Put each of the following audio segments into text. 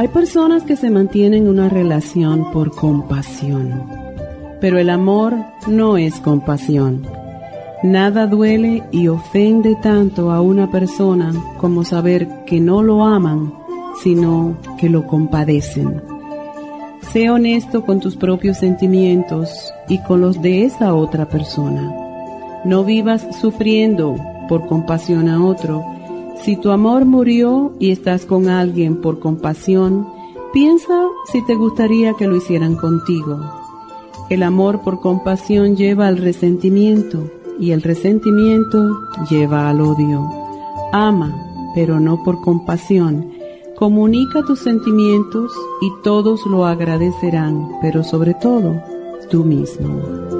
Hay personas que se mantienen en una relación por compasión, pero el amor no es compasión. Nada duele y ofende tanto a una persona como saber que no lo aman, sino que lo compadecen. Sé honesto con tus propios sentimientos y con los de esa otra persona. No vivas sufriendo por compasión a otro, si tu amor murió y estás con alguien por compasión, piensa si te gustaría que lo hicieran contigo. El amor por compasión lleva al resentimiento y el resentimiento lleva al odio. Ama, pero no por compasión. Comunica tus sentimientos y todos lo agradecerán, pero sobre todo tú mismo.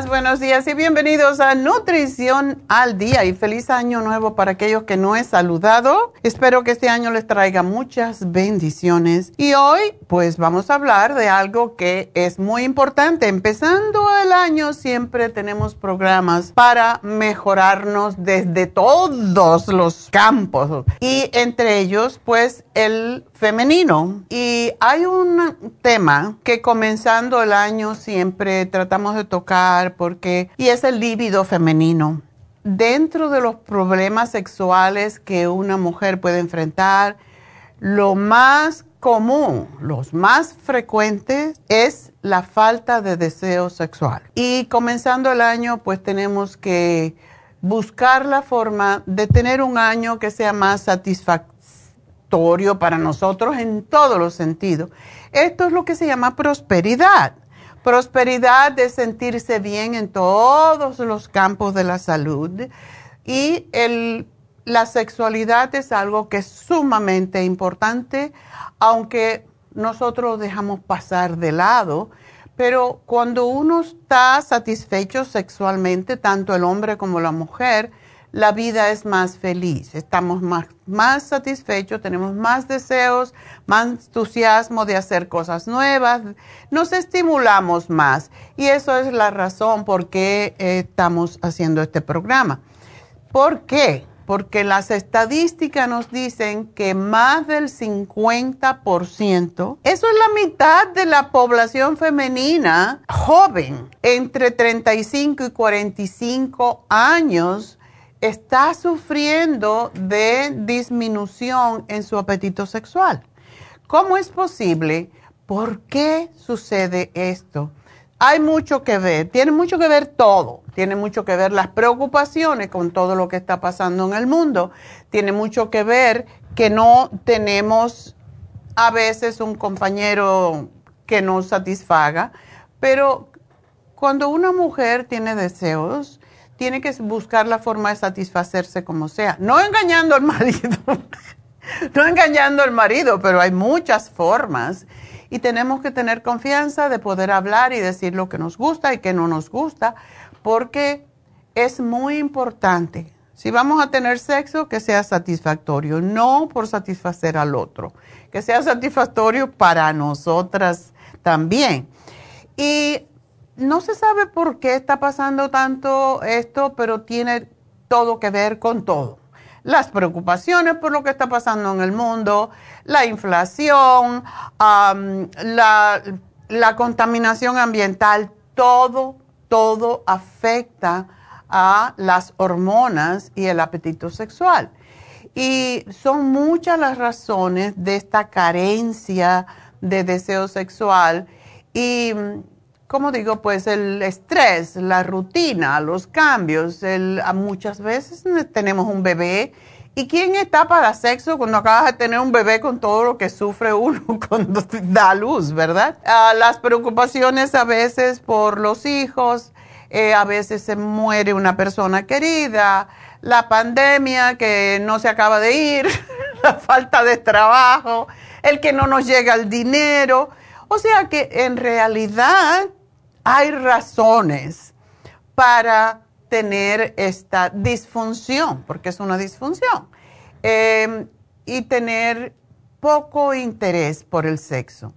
Buenos días y bienvenidos a Nutrición al Día y feliz año nuevo para aquellos que no he saludado. Espero que este año les traiga muchas bendiciones y hoy pues vamos a hablar de algo que es muy importante. Empezando el año siempre tenemos programas para mejorarnos desde todos los campos y entre ellos pues el femenino. Y hay un tema que comenzando el año siempre tratamos de tocar porque, y es el líbido femenino. Dentro de los problemas sexuales que una mujer puede enfrentar, lo más común, los más frecuentes es la falta de deseo sexual. Y comenzando el año, pues tenemos que buscar la forma de tener un año que sea más satisfactorio para nosotros en todos los sentidos. Esto es lo que se llama prosperidad. Prosperidad de sentirse bien en todos los campos de la salud. Y el, la sexualidad es algo que es sumamente importante, aunque nosotros dejamos pasar de lado, Pero cuando uno está satisfecho sexualmente, tanto el hombre como la mujer, la vida es más feliz, estamos más, más satisfechos, tenemos más deseos, más entusiasmo de hacer cosas nuevas, nos estimulamos más. Y eso es la razón por qué eh, estamos haciendo este programa. ¿Por qué? Porque las estadísticas nos dicen que más del 50%, eso es la mitad de la población femenina joven, entre 35 y 45 años, está sufriendo de disminución en su apetito sexual. ¿Cómo es posible? ¿Por qué sucede esto? Hay mucho que ver, tiene mucho que ver todo, tiene mucho que ver las preocupaciones con todo lo que está pasando en el mundo, tiene mucho que ver que no tenemos a veces un compañero que nos satisfaga, pero cuando una mujer tiene deseos, tiene que buscar la forma de satisfacerse como sea, no engañando al marido, no engañando al marido, pero hay muchas formas y tenemos que tener confianza de poder hablar y decir lo que nos gusta y que no nos gusta, porque es muy importante. Si vamos a tener sexo, que sea satisfactorio, no por satisfacer al otro, que sea satisfactorio para nosotras también. Y no se sabe por qué está pasando tanto esto, pero tiene todo que ver con todo las preocupaciones por lo que está pasando en el mundo, la inflación, la, la contaminación ambiental, todo, todo afecta a las hormonas y el apetito sexual. Y son muchas las razones de esta carencia de deseo sexual y como digo, pues el estrés, la rutina, los cambios, muchas veces tenemos un bebé. ¿Y quién está para sexo cuando acabas de tener un bebé con todo lo que sufre uno cuando da luz, verdad? Ah, las preocupaciones a veces por los hijos, eh, a veces se muere una persona querida, la pandemia que no se acaba de ir, la falta de trabajo, el que no nos llega el dinero. O sea que en realidad hay razones para tener esta disfunción, porque es una disfunción, em, y tener poco interés por el sexo.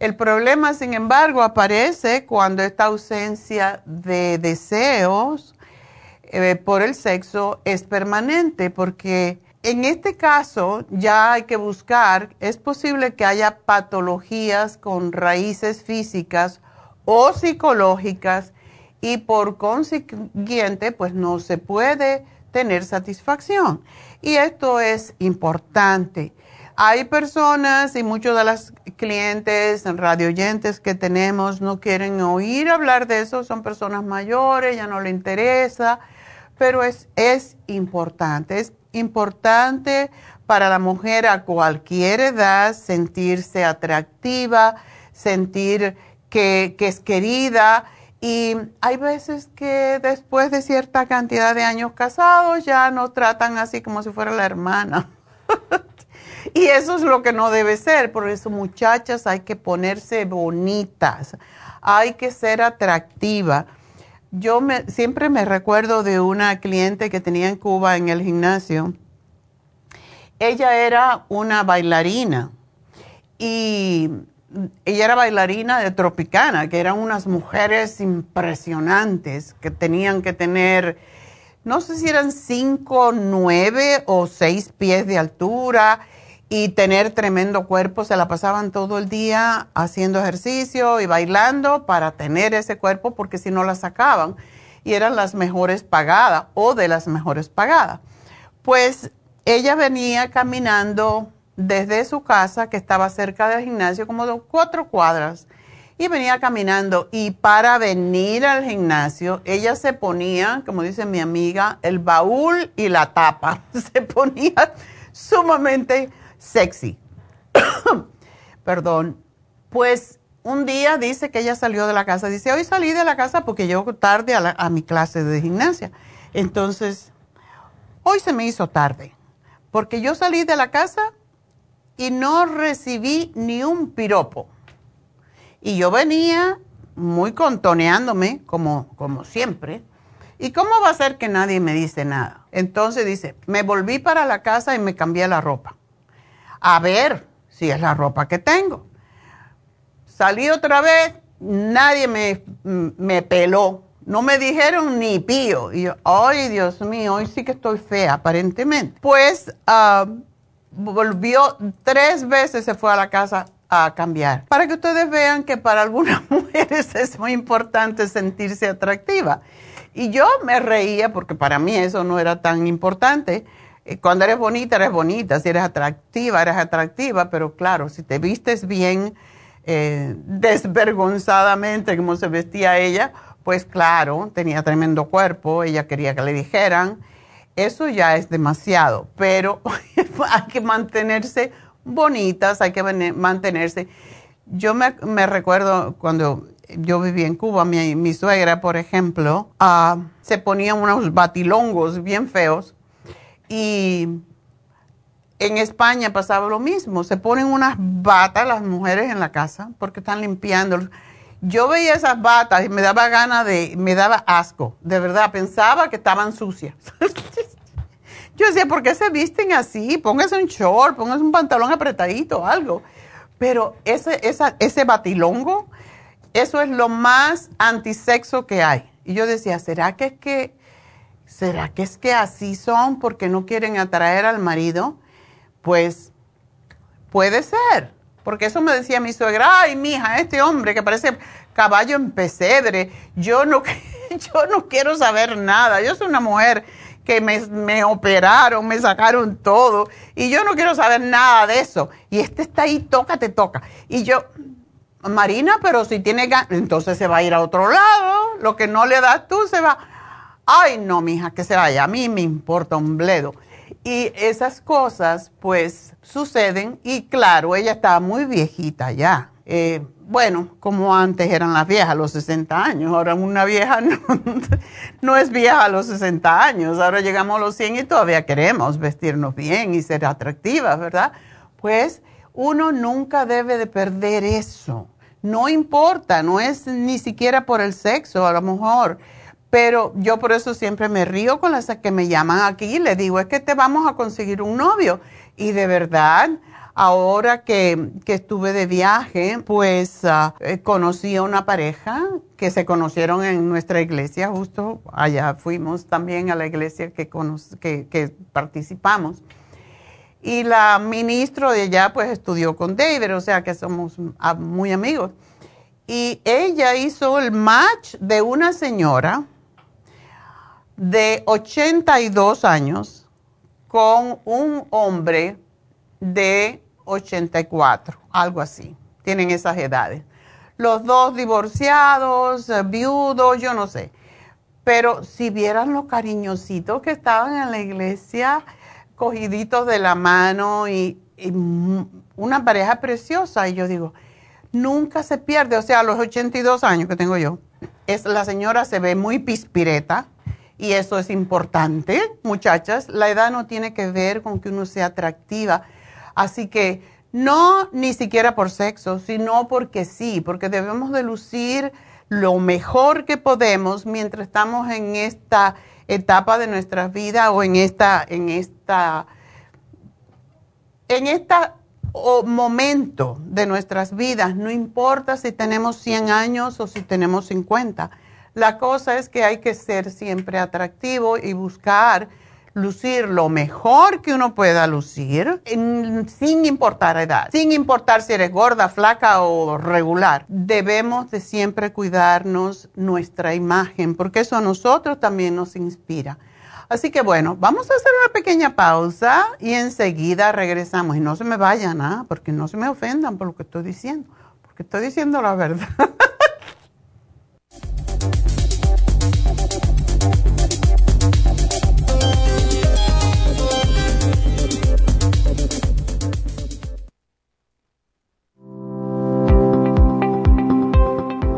El problema, sin embargo, aparece cuando esta ausencia de deseos eh, por el sexo es permanente, porque en este caso ya hay que buscar, es posible que haya patologías con raíces físicas o psicológicas y por consiguiente pues no se puede tener satisfacción. Y esto es importante. Hay personas y muchos de las clientes, radioyentes que tenemos no quieren oír hablar de eso, son personas mayores, ya no le interesa, pero es, es importante, es importante para la mujer a cualquier edad sentirse atractiva, sentir que, es querida. Y hay veces que después de cierta cantidad de años casados ya nos tratan así como si fuera la hermana. y eso es lo que no debe ser. Por eso, muchachas, hay que ponerse bonitas, hay que ser atractiva. Yo me, siempre me recuerdo de una cliente que tenía en Cuba en el gimnasio. Ella era una bailarina y ella era bailarina de Tropicana, que eran unas mujeres impresionantes que tenían que tener, no sé si eran cinco, nueve o seis pies de altura y tener tremendo cuerpo. Se la pasaban todo el día haciendo ejercicio y bailando para tener ese cuerpo porque si no la sacaban y eran las mejores pagadas o de las mejores pagadas. Pues ella venía caminando desde su casa, que estaba cerca del gimnasio, como de cuatro cuadras, y venía caminando. Y para venir al gimnasio, ella se ponía, como dice mi amiga, el baúl y la tapa. Se ponía sumamente sexy. Perdón. Pues un día dice que ella salió de la casa. Dice, hoy salí de la casa porque llego tarde a, a mi clase de gimnasia. Entonces, hoy se me hizo tarde. Porque yo salí de la casa y no recibí ni un piropo. Y yo venía muy contoneándome, como, como siempre. ¿Y cómo va a ser que nadie me dice nada? Entonces dice, me volví para la casa y me cambié la ropa. A ver si es la ropa que tengo. Salí otra vez, nadie me, me peló. No me dijeron ni pío. Y yo, ay Dios mío, hoy sí que estoy fea, aparentemente. Pues ah, volvió tres veces, se fue a la casa a cambiar. Para que ustedes vean que para algunas mujeres es muy importante sentirse atractiva. Y yo me reía porque para mí eso no era tan importante. Eh, cuando eres bonita, eres bonita. Si eres atractiva, eres atractiva. Pero claro, si te vistes bien, eh, desvergonzadamente como se vestía ella, pues claro, tenía tremendo cuerpo, ella quería que le dijeran. Eso ya es demasiado, pero hay que mantenerse bonitas, hay que mantenerse. Yo me, recuerdo cuando yo vivía en Cuba, mi, suegra, por ejemplo, ah, se ponía unos batilongos bien feos y en España pasaba lo mismo, se ponen unas batas las mujeres en la casa porque están limpiando. Yo veía esas batas y me daba ganas de, me daba asco, de verdad, pensaba que estaban sucias. Yo decía, ¿por qué se visten así? Póngase un short, póngase un pantalón apretadito, algo. Pero ese, ese batilongo, eso es lo más antisexo que hay. Y yo decía, ¿será que es que, será que es que así son porque no quieren atraer al marido? Pues puede ser. Porque eso me decía mi suegra, ay, mija, este hombre que parece caballo en pesebre, yo no, yo no quiero saber nada. Yo soy una mujer que me, operaron, me sacaron todo y yo no quiero saber nada de eso. Y este está ahí, toca, te toca. Y yo, Marina, pero si tiene ganas, entonces se va a ir a otro lado, lo que no le das tú se va. Ay, no, mija, que se vaya, a mí me importa un bledo. Y esas cosas, pues, suceden y claro, ella estaba muy viejita ya. Eh, bueno, como antes eran las viejas a los 60 años, ahora una vieja no, es vieja a los 60 años, ahora llegamos a los 100 y todavía queremos vestirnos bien y ser atractivas, ¿verdad? Pues uno nunca debe de perder eso, no importa, no es ni siquiera por el sexo a lo mejor, pero yo por eso siempre me río con las que me llaman aquí y le digo, es que te vamos a conseguir un novio y de verdad Ahora que, estuve de viaje, pues ah, eh, conocí a una pareja que se conocieron en nuestra iglesia, justo allá fuimos también a la iglesia que, que, participamos. Y la ministro de allá pues estudió con David, o sea que somos muy amigos. Y ella hizo el match de una señora de 82 años con un hombre de 84, algo así. Tienen esas edades. Los dos divorciados, eh, viudos, yo no sé. Pero si vieran los cariñositos que estaban en la iglesia, cogiditos de la mano y, una pareja preciosa. Y yo digo, nunca se pierde. O sea, a los 82 años que tengo yo, es, la señora se ve muy pispireta y eso es importante, muchachas. La edad no tiene que ver con que uno sea atractiva Así que no ni siquiera por sexo, sino porque sí, porque debemos de lucir lo mejor que podemos mientras estamos en esta etapa de nuestra vida o en esta, en esta, en esta momento de nuestras vidas, no importa si tenemos 100 años o si tenemos 50. La cosa es que hay que ser siempre atractivo y buscar lucir lo mejor que uno pueda lucir sin importar edad, sin importar si eres gorda, flaca o regular. Debemos de siempre cuidarnos nuestra imagen porque eso a nosotros también nos inspira. Así que bueno, vamos a hacer una pequeña pausa y enseguida regresamos. Y no se me vayan, ¿ah? porque no se me ofendan por lo que estoy diciendo, porque estoy diciendo la verdad.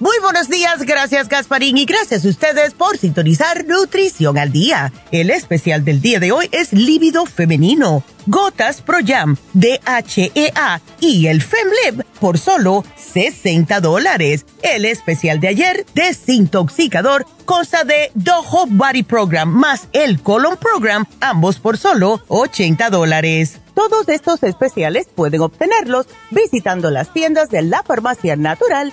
Muy buenos días, gracias Gasparín y gracias a ustedes por sintonizar Nutrición al Día. El especial del día de hoy es líbido femenino, gotas Pro Jam, DHEA y el FemLib por solo 60 dólares. El especial de ayer, desintoxicador, consta de Dojo Body Program más el Colon Program, ambos por solo 80 dólares. Todos estos especiales pueden obtenerlos visitando las tiendas de la farmacia natural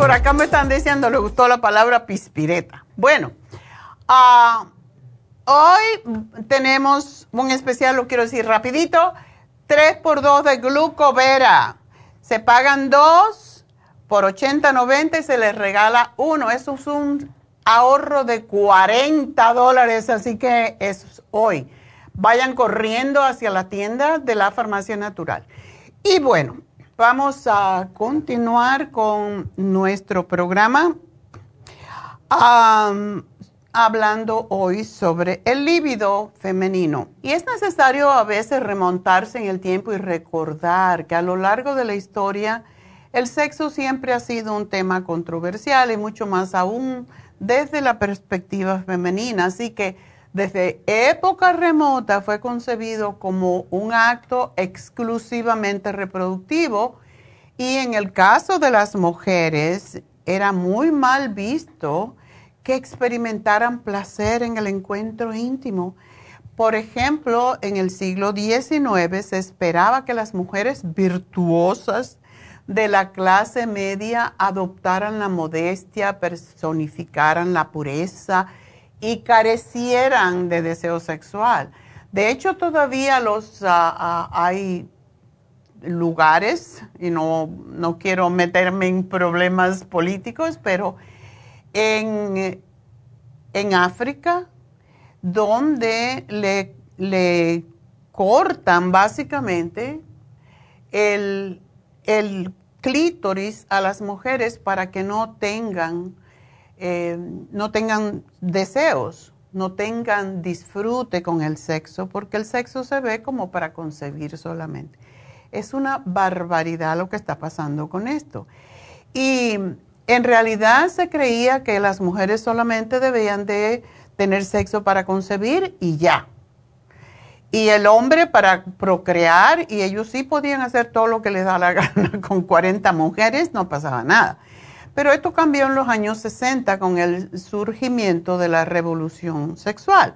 Por acá me están diciendo, le gustó la palabra pispireta. Bueno, ah, hoy tenemos un especial, lo quiero decir rapidito, 3 por 2 de glucovera. Se pagan dos por 80.90 y se les regala uno. Eso es un ahorro de 40 dólares, así que es hoy. Vayan corriendo hacia la tienda de la farmacia natural. Y bueno, vamos a continuar con nuestro programa am, hablando hoy sobre el líbido femenino. Y es necesario a veces remontarse en el tiempo y recordar que a lo largo de la historia el sexo siempre ha sido un tema controversial y mucho más aún desde la perspectiva femenina. Así que desde época remota fue concebido como un acto exclusivamente reproductivo y en el caso de las mujeres era muy mal visto que experimentaran placer en el encuentro íntimo. Por ejemplo, en el siglo XIX se esperaba que las mujeres virtuosas de la clase media adoptaran la modestia, personificaran la pureza y carecieran de deseo sexual. De hecho, todavía los, ah, ah, hay lugares, y no, no quiero meterme en problemas políticos, pero en, en África, donde le, le cortan básicamente el, el clítoris a las mujeres para que no tengan, eh, no tengan deseos, no tengan disfrute con el sexo, porque el sexo se ve como para concebir solamente. Es una barbaridad lo que está pasando con esto. Y en realidad se creía que las mujeres solamente debían de tener sexo para concebir y ya. Y el hombre para procrear, y ellos sí podían hacer todo lo que les da la gana con 40 mujeres, no pasaba nada. Pero esto cambió en los años 60 con el surgimiento de la revolución sexual,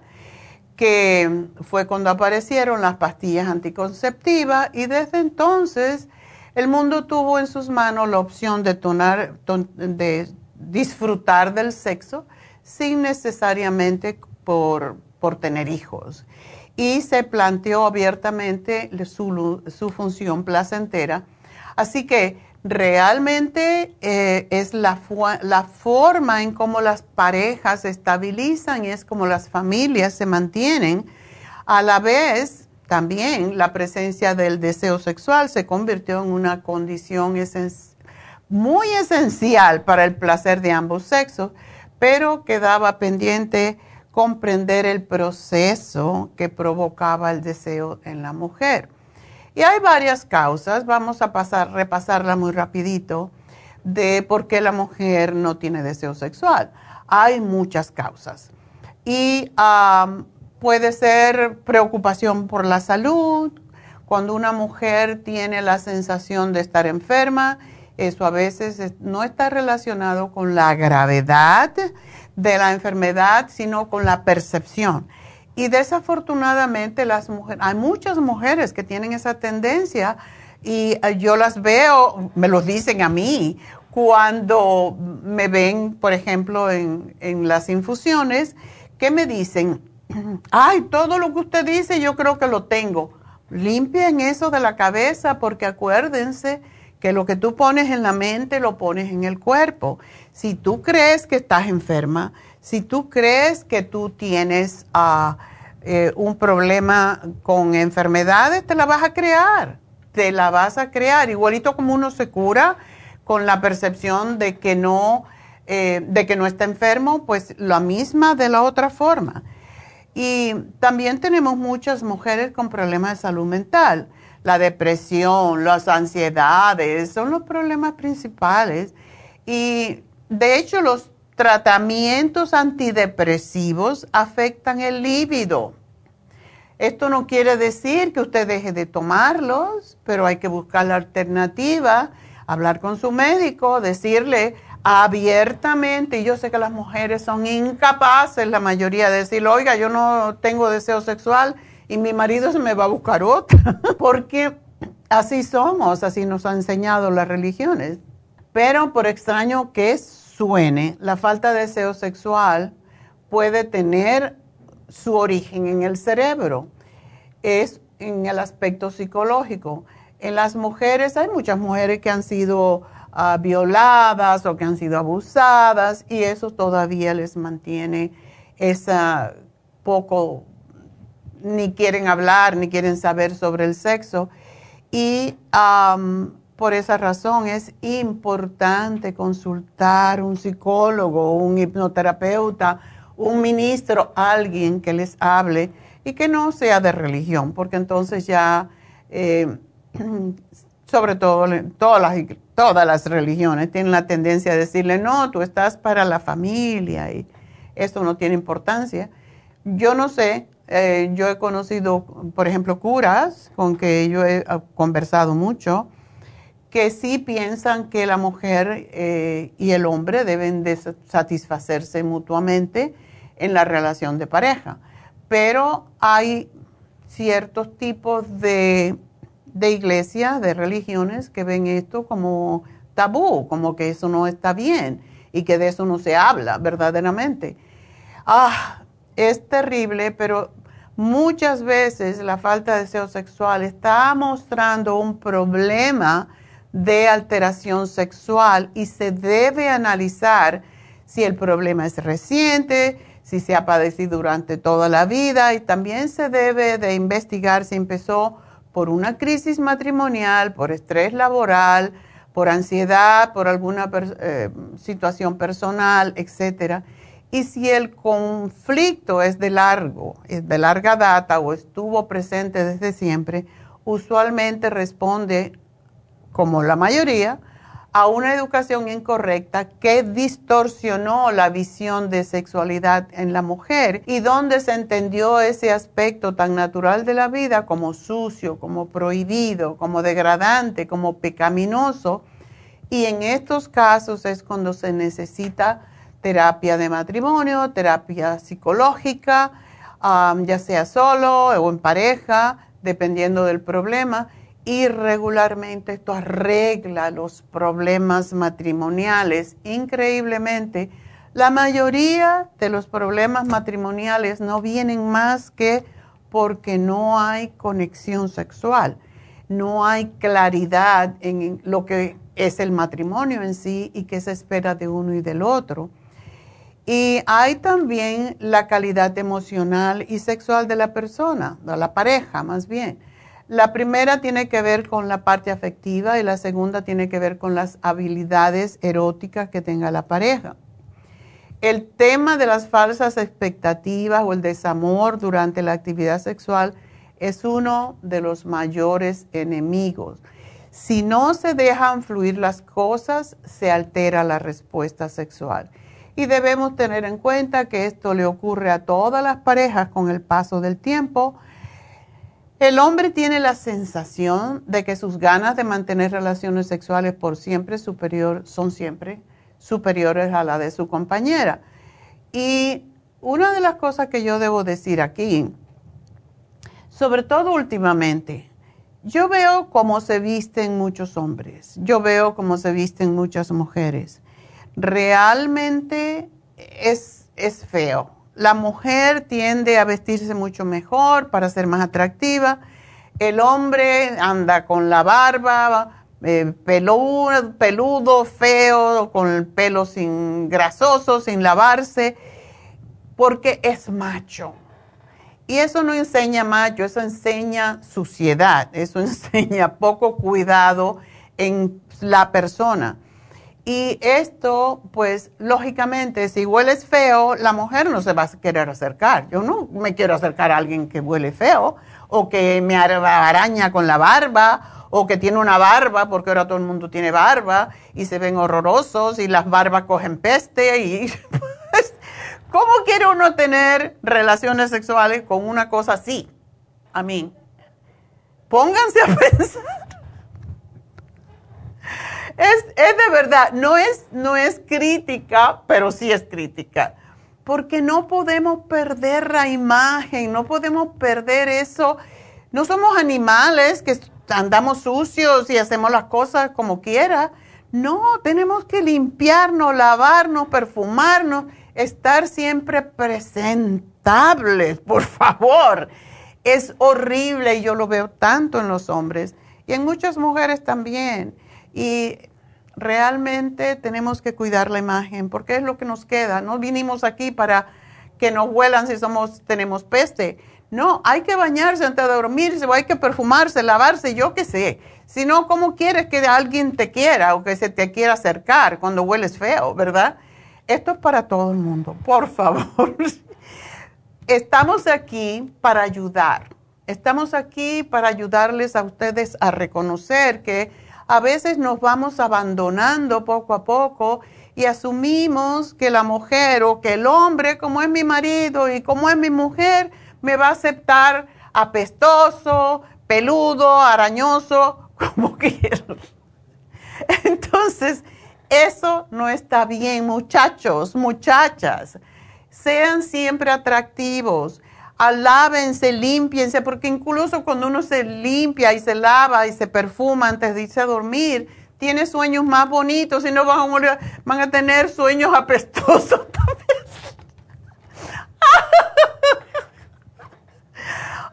que fue cuando aparecieron las pastillas anticonceptivas y desde entonces el mundo tuvo en sus manos la opción de, de disfrutar del sexo sin necesariamente por, por tener hijos. Y se planteó abiertamente su, su función placentera. Así que realmente eh, es la, forma en cómo las parejas se estabilizan y es como las familias se mantienen. A la vez, también la presencia del deseo sexual se convirtió en una condición muy esencial para el placer de ambos sexos, pero quedaba pendiente comprender el proceso que provocaba el deseo en la mujer. Y hay varias causas, vamos a pasar, repasarla muy rapidito, de por qué la mujer no tiene deseo sexual. Hay muchas causas. Y puede ser preocupación por la salud, cuando una mujer tiene la sensación de estar enferma, eso a veces no está relacionado con la gravedad de la enfermedad, sino con la percepción. Y desafortunadamente las mujeres, hay muchas mujeres que tienen esa tendencia y eh, yo las veo, me lo dicen a mí, cuando me ven, por ejemplo, en, en las infusiones, que me dicen, ay, todo lo que usted dice yo creo que lo tengo. Limpien eso de la cabeza porque acuérdense que lo que tú pones en la mente lo pones en el cuerpo. Si tú crees que estás enferma, si tú crees que tú tienes eh, un problema con enfermedades, te la vas a crear, te la vas a crear, igualito como uno se cura con la percepción de que no, eh, de que no está enfermo, pues la misma de la otra forma. Y también tenemos muchas mujeres con problemas de salud mental. La depresión, las ansiedades, son los problemas principales. Y de hecho los tratamientos antidepresivos afectan el líbido. Esto no quiere decir que usted deje de tomarlos, pero hay que buscar la alternativa, hablar con su médico, decirle abiertamente, y yo sé que las mujeres son incapaces, la mayoría, de decir, oiga, yo no tengo deseo sexual y mi marido se me va a buscar otra, porque así somos, así nos han enseñado las religiones. Pero por extraño que es, suene, la falta de deseo sexual puede tener su origen en el cerebro, es en el aspecto psicológico. En las mujeres hay muchas mujeres que han sido ah, violadas o que han sido abusadas y eso todavía les mantiene esa poco, ni quieren hablar, ni quieren saber sobre el sexo. Y por esa razón es importante consultar un psicólogo, un hipnoterapeuta, un ministro, alguien que les hable y que no sea de religión, porque entonces ya, eh, sobre todo todas las, todas las religiones tienen la tendencia a decirle, no, tú estás para la familia y eso no tiene importancia. Yo no sé, eh, yo he conocido, por ejemplo, curas con que yo he ah, conversado mucho que sí piensan que la mujer eh, y el hombre deben de satisfacerse mutuamente en la relación de pareja. Pero hay ciertos tipos de, de iglesias, de religiones que ven esto como tabú, como que eso no está bien y que de eso no se habla verdaderamente. Ah, es terrible, pero muchas veces la falta de deseo sexual está mostrando un problema de alteración sexual y se debe analizar si el problema es reciente, si se ha padecido durante toda la vida y también se debe de investigar si empezó por una crisis matrimonial, por estrés laboral, por ansiedad, por alguna eh, situación personal, etcétera. Y si el conflicto es de largo, es de larga data o estuvo presente desde siempre, usualmente responde como la mayoría, a una educación incorrecta que distorsionó la visión de sexualidad en la mujer y donde se entendió ese aspecto tan natural de la vida como sucio, como prohibido, como degradante, como pecaminoso. Y en estos casos es cuando se necesita terapia de matrimonio, terapia psicológica, ya sea solo o en pareja, dependiendo del problema. Y regularmente esto arregla los problemas matrimoniales. Increíblemente, la mayoría de los problemas matrimoniales no vienen más que porque no hay conexión sexual, no hay claridad en lo que es el matrimonio en sí y qué se espera de uno y del otro. Y hay también la calidad emocional y sexual de la persona, de la pareja más bien. La primera tiene que ver con la parte afectiva y la segunda tiene que ver con las habilidades eróticas que tenga la pareja. El tema de las falsas expectativas o el desamor durante la actividad sexual es uno de los mayores enemigos. Si no se dejan fluir las cosas, se altera la respuesta sexual y debemos tener en cuenta que esto le ocurre a todas las parejas con el paso del tiempo. El hombre tiene la sensación de que sus ganas de mantener relaciones sexuales por siempre superior son siempre superiores a la de su compañera. Y una de las cosas que yo debo decir aquí, sobre todo últimamente, yo veo cómo se visten muchos hombres, yo veo cómo se visten muchas mujeres realmente es, es feo. La mujer tiende a vestirse mucho mejor para ser más atractiva. El hombre anda con la barba, eh, peludo, peludo, feo, con el pelo sin grasoso, sin lavarse, porque es macho. Y eso no enseña macho, eso enseña suciedad, eso enseña poco cuidado en la persona. Y esto, pues, lógicamente, si hueles feo, la mujer no se va a querer acercar. Yo no me quiero acercar a alguien que huele feo o que me araña con la barba o que tiene una barba, porque ahora todo el mundo tiene barba y se ven horrorosos y las barbas cogen peste y... Pues, ¿Cómo quiere uno tener relaciones sexuales con una cosa así? A mí. Pónganse a pensar es, de verdad, no es, no es crítica, pero sí es crítica. Porque no podemos perder la imagen, no podemos perder eso. No somos animales que andamos sucios y hacemos las cosas como quiera. No, tenemos que limpiarnos, lavarnos, perfumarnos, estar siempre presentables, por favor. Es horrible y yo lo veo tanto en los hombres y en muchas mujeres también. Y realmente tenemos que cuidar la imagen porque es lo que nos queda. No vinimos aquí para que nos huelan si somos, tenemos peste. No, hay que bañarse antes de dormirse, o hay que perfumarse, lavarse, yo qué sé. Si no, ¿cómo quieres que alguien te quiera o que se te quiera acercar cuando hueles feo, verdad? Esto es para todo el mundo, por favor. Estamos aquí para ayudar. Estamos aquí para ayudarles a ustedes a reconocer que a veces nos vamos abandonando poco a poco y asumimos que la mujer o que el hombre, como es mi marido y como es mi mujer, me va a aceptar apestoso, peludo, arañoso, como quiero. Entonces, eso no está bien, muchachos, muchachas. Sean siempre atractivos alábense, limpiense, porque incluso cuando uno se limpia y se lava y se perfuma antes de irse a dormir, tiene sueños más bonitos y no van a, morir, van a tener sueños apestosos también.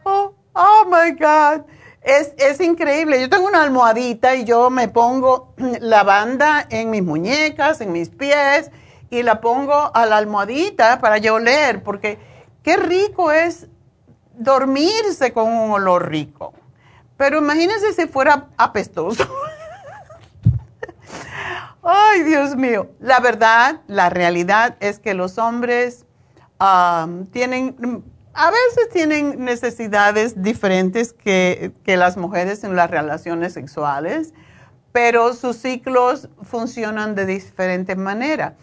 oh, oh, my God. Es, es, increíble. Yo tengo una almohadita y yo me pongo lavanda en mis muñecas, en mis pies, y la pongo a la almohadita para yo leer, porque Qué rico es dormirse con un olor rico. Pero imagínense si fuera apestoso. Ay, Dios mío. La verdad, la realidad es que los hombres tienen, a veces tienen necesidades diferentes que, que las mujeres en las relaciones sexuales, pero sus ciclos funcionan de diferente manera.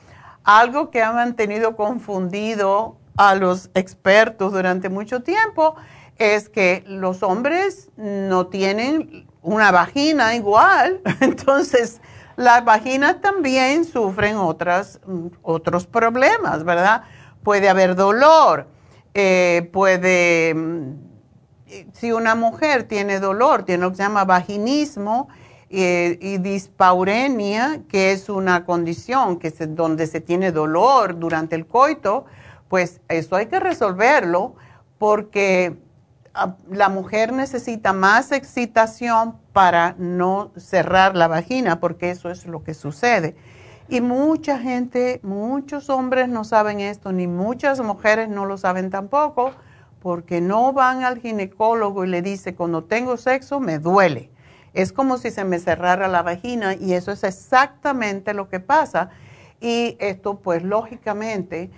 Algo que ha mantenido confundido a los expertos durante mucho tiempo es que los hombres no tienen una vagina igual, entonces las vaginas también sufren otras, otros problemas, ¿verdad? Puede haber dolor, Eh, puede, si una mujer tiene dolor, tiene lo que se llama vaginismo eh, y dispaurenia, que es una condición que donde se tiene dolor durante el coito, pues eso hay que resolverlo porque ah, la mujer necesita más excitación para no cerrar la vagina, porque eso es lo que sucede. Y mucha gente, muchos hombres no saben esto, ni muchas mujeres no lo saben tampoco, porque no van al ginecólogo y le dice, cuando tengo sexo me duele. Es como si se me cerrara la vagina y eso es exactamente lo que pasa. Y esto pues lógicamente,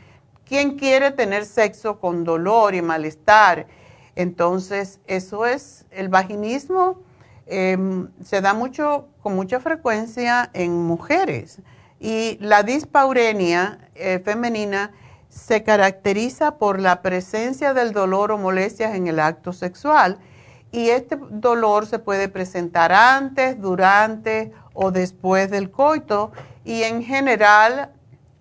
¿quién quiere tener sexo con dolor y malestar? Entonces, eso es el vaginismo. Em, se da mucho, con mucha frecuencia en mujeres. Y la dispaurenia eh, femenina se caracteriza por la presencia del dolor o molestias en el acto sexual. Y este dolor se puede presentar antes, durante o después del coito. Y en general,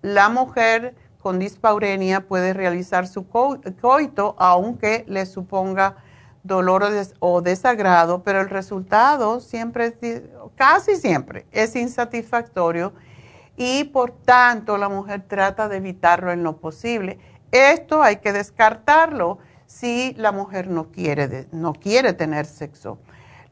la mujer con dispaurenia puede realizar su coito aunque le suponga dolor o desagrado, pero el resultado siempre, casi siempre, es insatisfactorio y por tanto la mujer trata de evitarlo en lo posible. Esto hay que descartarlo si la mujer no quiere, no quiere tener sexo.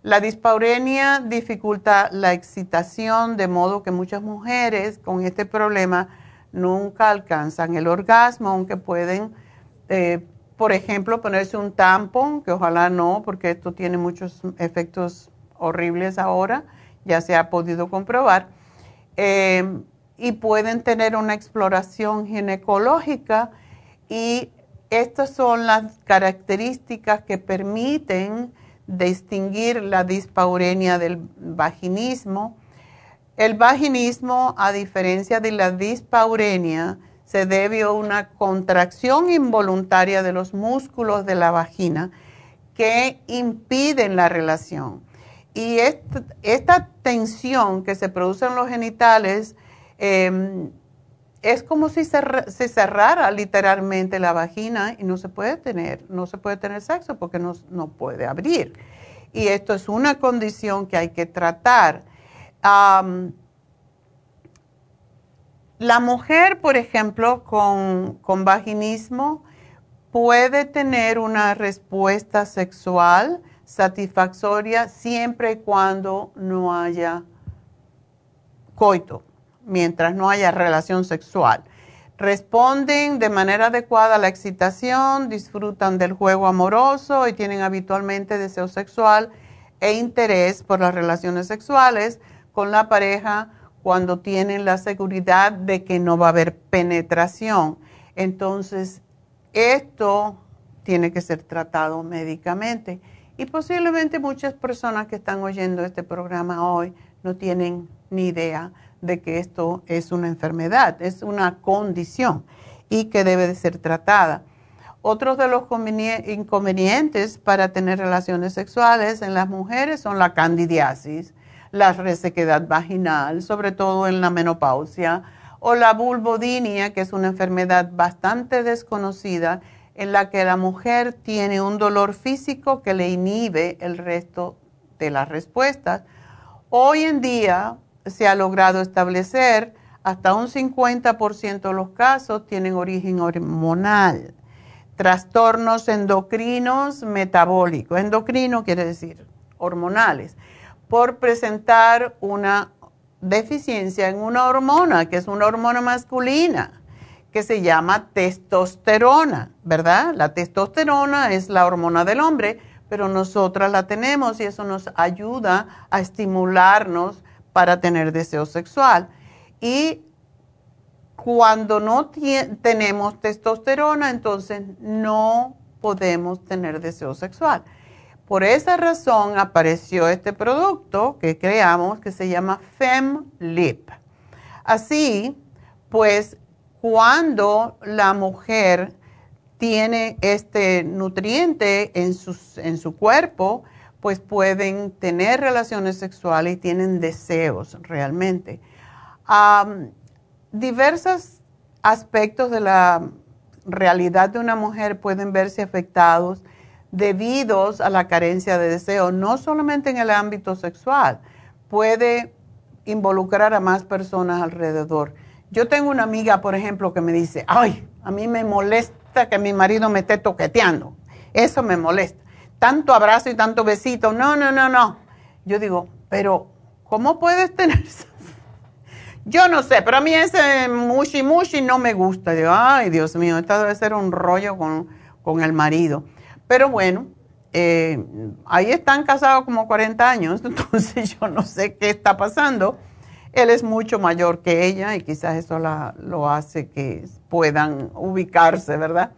La dispaurenia dificulta la excitación, de modo que muchas mujeres con este problema nunca alcanzan el orgasmo, aunque pueden, eh, por ejemplo, ponerse un tampón, que ojalá no, porque esto tiene muchos efectos horribles ahora, ya se ha podido comprobar. Eh, y pueden tener una exploración ginecológica y estas son las características que permiten distinguir la dispaurenia del vaginismo. El vaginismo, a diferencia de la dispaurenia, se debe a una contracción involuntaria de los músculos de la vagina que impiden la relación. Y esta, tensión que se produce en los genitales Em, es como si se, cerrara literalmente la vagina y no se puede tener, no se puede tener sexo porque no, puede abrir. Y esto es una condición que hay que tratar. La mujer, por ejemplo, con, con vaginismo puede tener una respuesta sexual satisfactoria siempre y cuando no haya coito mientras no haya relación sexual. Responden de manera adecuada a la excitación, disfrutan del juego amoroso y tienen habitualmente deseo sexual e interés por las relaciones sexuales con la pareja cuando tienen la seguridad de que no va a haber penetración. Entonces, esto tiene que ser tratado médicamente. Y posiblemente muchas personas que están oyendo este programa hoy no tienen ni idea de que esto es una enfermedad, es una condición y que debe de ser tratada. Otros de los inconvenientes para tener relaciones sexuales en las mujeres son la candidiasis, la resequedad vaginal, sobre todo en la menopausia, o la vulvodinia, que es una enfermedad bastante desconocida en la que la mujer tiene un dolor físico que le inhibe el resto de las respuestas. Hoy en día, se ha logrado establecer hasta un 50% de los casos tienen origen hormonal. Trastornos endocrinos metabólicos. Endocrino quiere decir hormonales. Por presentar una deficiencia en una hormona, que es una hormona masculina, que se llama testosterona, ¿verdad? La testosterona es la hormona del hombre, pero nosotras la tenemos y eso nos ayuda a estimularnos para tener deseo sexual. Y cuando no tenemos testosterona, entonces no podemos tener deseo sexual. Por esa razón apareció este producto que creamos que se llama FemLip. Así, pues, cuando la mujer tiene este nutriente en, en su cuerpo, pues pueden tener relaciones sexuales y tienen deseos realmente. diversos aspectos de la realidad de una mujer pueden verse afectados debido a la carencia de deseo, no solamente en el ámbito sexual, puede involucrar a más personas alrededor. Yo tengo una amiga, por ejemplo, que me dice, ay, a mí me molesta que mi marido me esté toqueteando. Eso me molesta. Tanto abrazo y tanto besito. No, no, no, no. Yo digo, pero ¿cómo puedes tener Yo no sé, pero a mí ese mushi mushi no me gusta. Digo, ay, Dios mío, esto debe ser un rollo con, con el marido. Pero bueno, eh, ahí están casados como 40 años, entonces yo no sé qué está pasando. Él es mucho mayor que ella y quizás eso la, lo hace que puedan ubicarse, ¿verdad?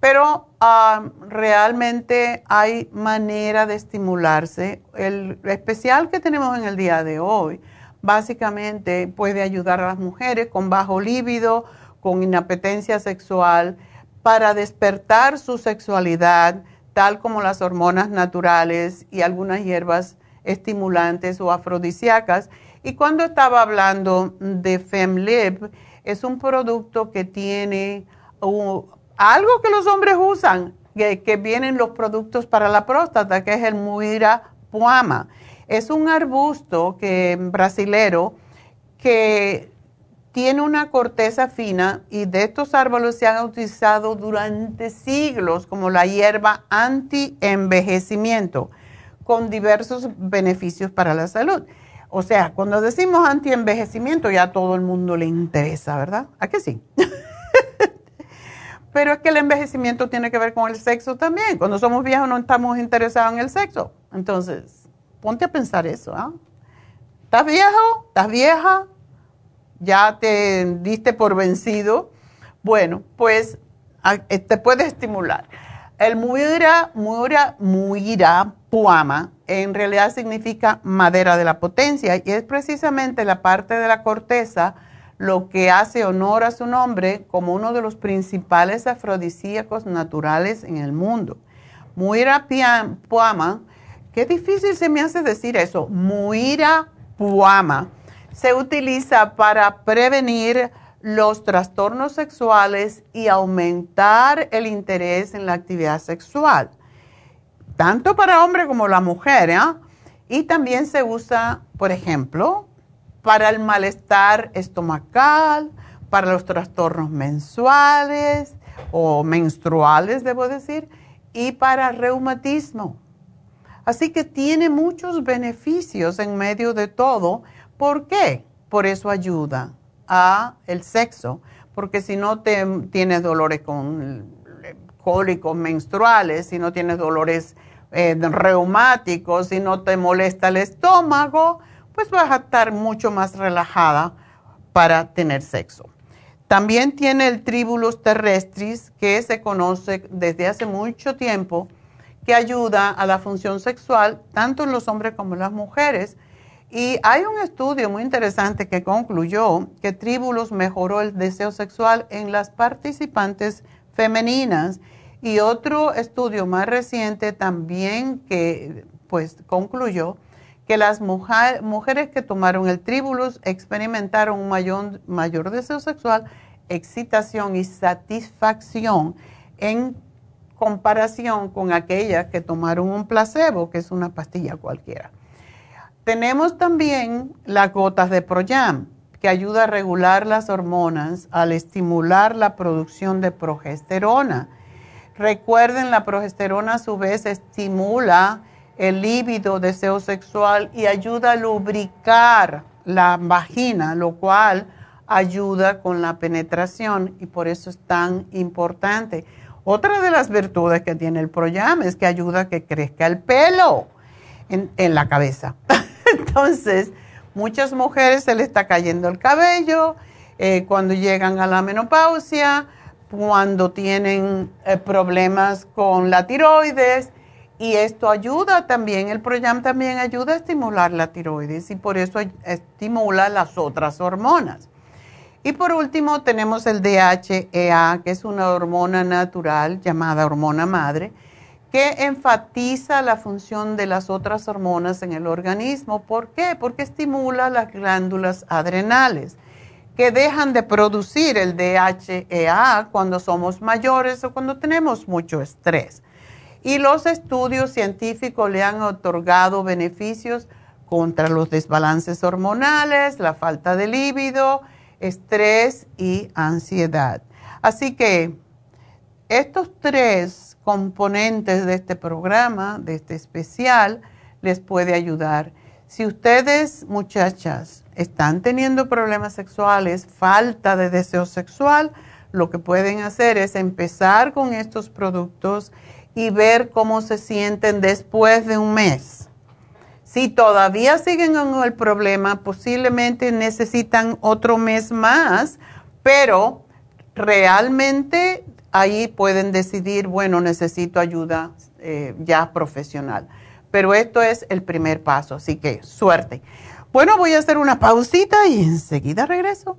Pero ah, realmente hay manera de estimularse. El especial que tenemos en el día de hoy básicamente puede ayudar a las mujeres con bajo líbido, con inapetencia sexual, para despertar su sexualidad, tal como las hormonas naturales y algunas hierbas estimulantes o afrodisíacas. Y cuando estaba hablando de FemLib, es un producto que tiene algo que los hombres usan, que, vienen los productos para la próstata, que es el Muira puama. Es un arbusto que, brasilero que tiene una corteza fina y de estos árboles se han utilizado durante siglos como la hierba anti-envejecimiento, con diversos beneficios para la salud. O sea, cuando decimos anti-envejecimiento ya a todo el mundo le interesa, ¿verdad? ¿A qué sí? Pero es que el envejecimiento tiene que ver con el sexo también. Cuando somos viejos no estamos interesados en el sexo. Entonces, ponte a pensar eso. ¿ah? ¿Estás viejo? ¿Estás vieja? Ya te diste por vencido, bueno, pues eh, te puede estimular. El muira, muira, muira puama en realidad significa madera de la potencia y es precisamente la parte de la corteza lo que hace honor a su nombre como uno de los principales afrodisíacos naturales en el mundo. Muira puama, qué difícil se me hace decir eso, muira puama se utiliza para prevenir los trastornos sexuales y aumentar el interés en la actividad sexual, tanto para hombre como la mujer. ¿eh? Y también se usa, por ejemplo, para el malestar estomacal, para los trastornos mensuales o menstruales, debo decir, y para reumatismo. Así que tiene muchos beneficios en medio de todo ¿Por qué? Por eso ayuda a el sexo, porque si no te, tienes dolores con cólicos menstruales, si no tienes dolores eh, reumáticos, si no te molesta el estómago, pues vas a estar mucho más relajada para tener sexo. También tiene el tribulus terrestris, que se conoce desde hace mucho tiempo, que ayuda a la función sexual tanto en los hombres como en las mujeres y hay un estudio muy interesante que concluyó que Tribulus mejoró el deseo sexual en las participantes femeninas y otro estudio más reciente también que pues concluyó que las mujeres que tomaron el Tribulus experimentaron un mayor, mayor deseo sexual, excitación y satisfacción en comparación con aquellas que tomaron un placebo, que es una pastilla cualquiera. Tenemos también las gotas de Proyam, que ayuda a regular las hormonas al estimular la producción de progesterona. Recuerden, la progesterona a su vez estimula el líbido, deseo sexual y ayuda a lubricar la vagina, lo cual ayuda con la penetración y por eso es tan importante. Otra de las virtudes que tiene el Proyam es que ayuda a que crezca el pelo en, en la cabeza. Entonces, muchas mujeres se les está cayendo el cabello eh, cuando llegan a la menopausia, cuando tienen eh, problemas con la tiroides. Y esto ayuda también, el Proyam también ayuda a estimular la tiroides y por eso estimula las otras hormonas. Y por último tenemos el DHEA, que es una hormona natural llamada hormona madre, que enfatiza la función de las otras hormonas en el organismo. ¿Por qué? Porque estimula las glándulas adrenales. que dejan de producir el DHEA cuando somos mayores o cuando tenemos mucho estrés. Y los estudios científicos le han otorgado beneficios contra los desbalances hormonales, la falta de líbido, estrés y ansiedad. Así que estos tres componentes de este programa, de este especial, les puede ayudar. Si ustedes, muchachas, están teniendo problemas sexuales, falta de deseo sexual, lo que pueden hacer es empezar con estos productos y ver cómo se sienten después de un mes. Si todavía siguen con el problema, posiblemente necesitan otro mes más, pero realmente ahí pueden decidir, bueno, necesito ayuda eh, ya profesional. Pero esto es el primer paso, así que suerte. Bueno, voy a hacer una pausita y enseguida regreso.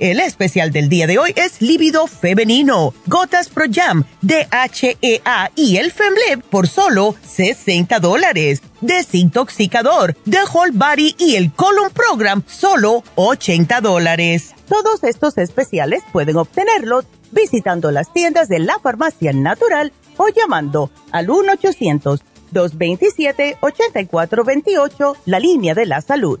El especial del día de hoy es líbido femenino, gotas Pro Jam, DHEA y el Femleb por solo 60 dólares. Desintoxicador, The Whole Body y el Colon Program, solo 80 dólares. Todos estos especiales pueden obtenerlos visitando las tiendas de la farmacia natural o llamando al 1-800-227-8428, la línea de la salud.